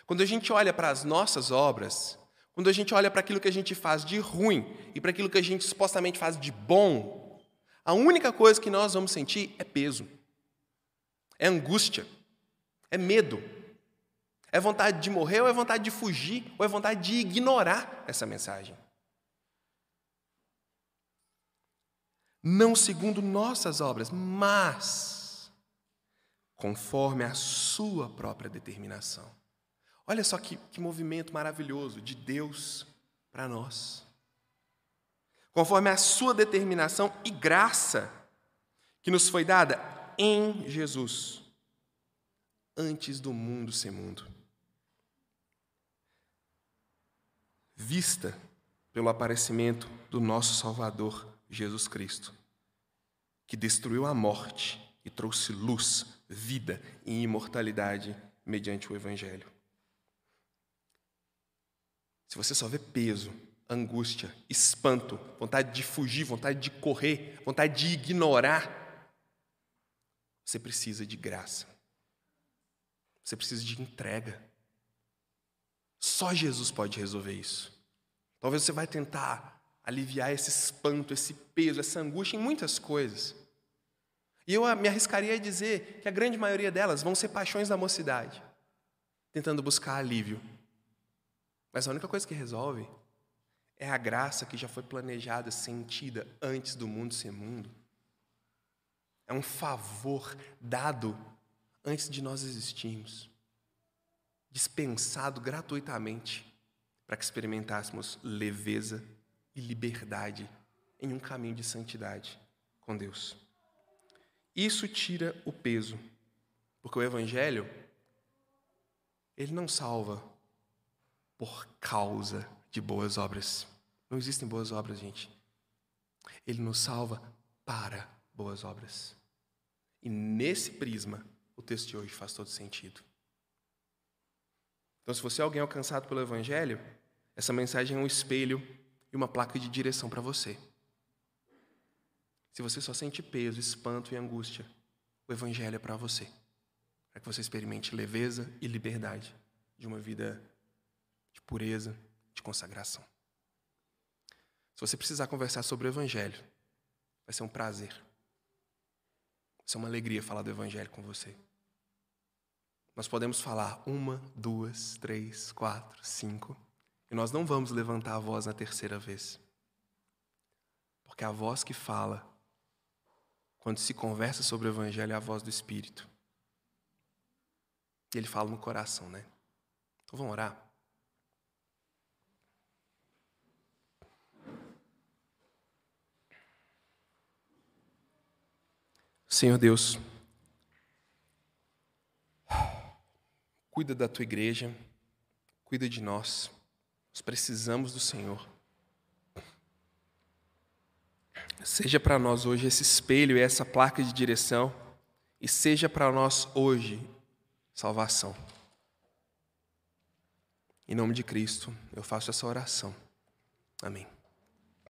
Quando a gente olha para as nossas obras, quando a gente olha para aquilo que a gente faz de ruim e para aquilo que a gente supostamente faz de bom, a única coisa que nós vamos sentir é peso, é angústia, É medo. É vontade de morrer, ou é vontade de fugir, ou é vontade de ignorar essa mensagem. Não segundo nossas obras, mas conforme a sua própria determinação. Olha só que, que movimento maravilhoso de Deus para nós. Conforme a sua determinação e graça que nos foi dada em Jesus, antes do mundo ser mundo. vista pelo aparecimento do nosso Salvador Jesus Cristo, que destruiu a morte e trouxe luz, vida e imortalidade mediante o Evangelho. Se você só vê peso, angústia, espanto, vontade de fugir, vontade de correr, vontade de ignorar, você precisa de graça. Você precisa de entrega. Só Jesus pode resolver isso. Talvez você vai tentar aliviar esse espanto, esse peso, essa angústia em muitas coisas. E eu me arriscaria a dizer que a grande maioria delas vão ser paixões da mocidade, tentando buscar alívio. Mas a única coisa que resolve é a graça que já foi planejada, sentida antes do mundo ser mundo. É um favor dado antes de nós existirmos dispensado gratuitamente para que experimentássemos leveza e liberdade em um caminho de santidade com Deus. Isso tira o peso, porque o Evangelho, ele não salva por causa de boas obras. Não existem boas obras, gente. Ele nos salva para boas obras. E nesse prisma, o texto de hoje faz todo sentido. Então, se você é alguém alcançado pelo Evangelho, essa mensagem é um espelho e uma placa de direção para você. Se você só sente peso, espanto e angústia, o Evangelho é para você. Para que você experimente leveza e liberdade de uma vida pureza, de consagração. Se você precisar conversar sobre o Evangelho, vai ser um prazer. Vai ser uma alegria falar do Evangelho com você. Nós podemos falar uma, duas, três, quatro, cinco, e nós não vamos levantar a voz na terceira vez. Porque a voz que fala, quando se conversa sobre o Evangelho, é a voz do Espírito. E ele fala no coração, né? Então vamos orar. Senhor Deus, Cuida da tua igreja, cuida de nós. Nós precisamos do Senhor. Seja para nós hoje esse espelho e essa placa de direção, e seja para nós hoje salvação. Em nome de Cristo, eu faço essa oração. Amém.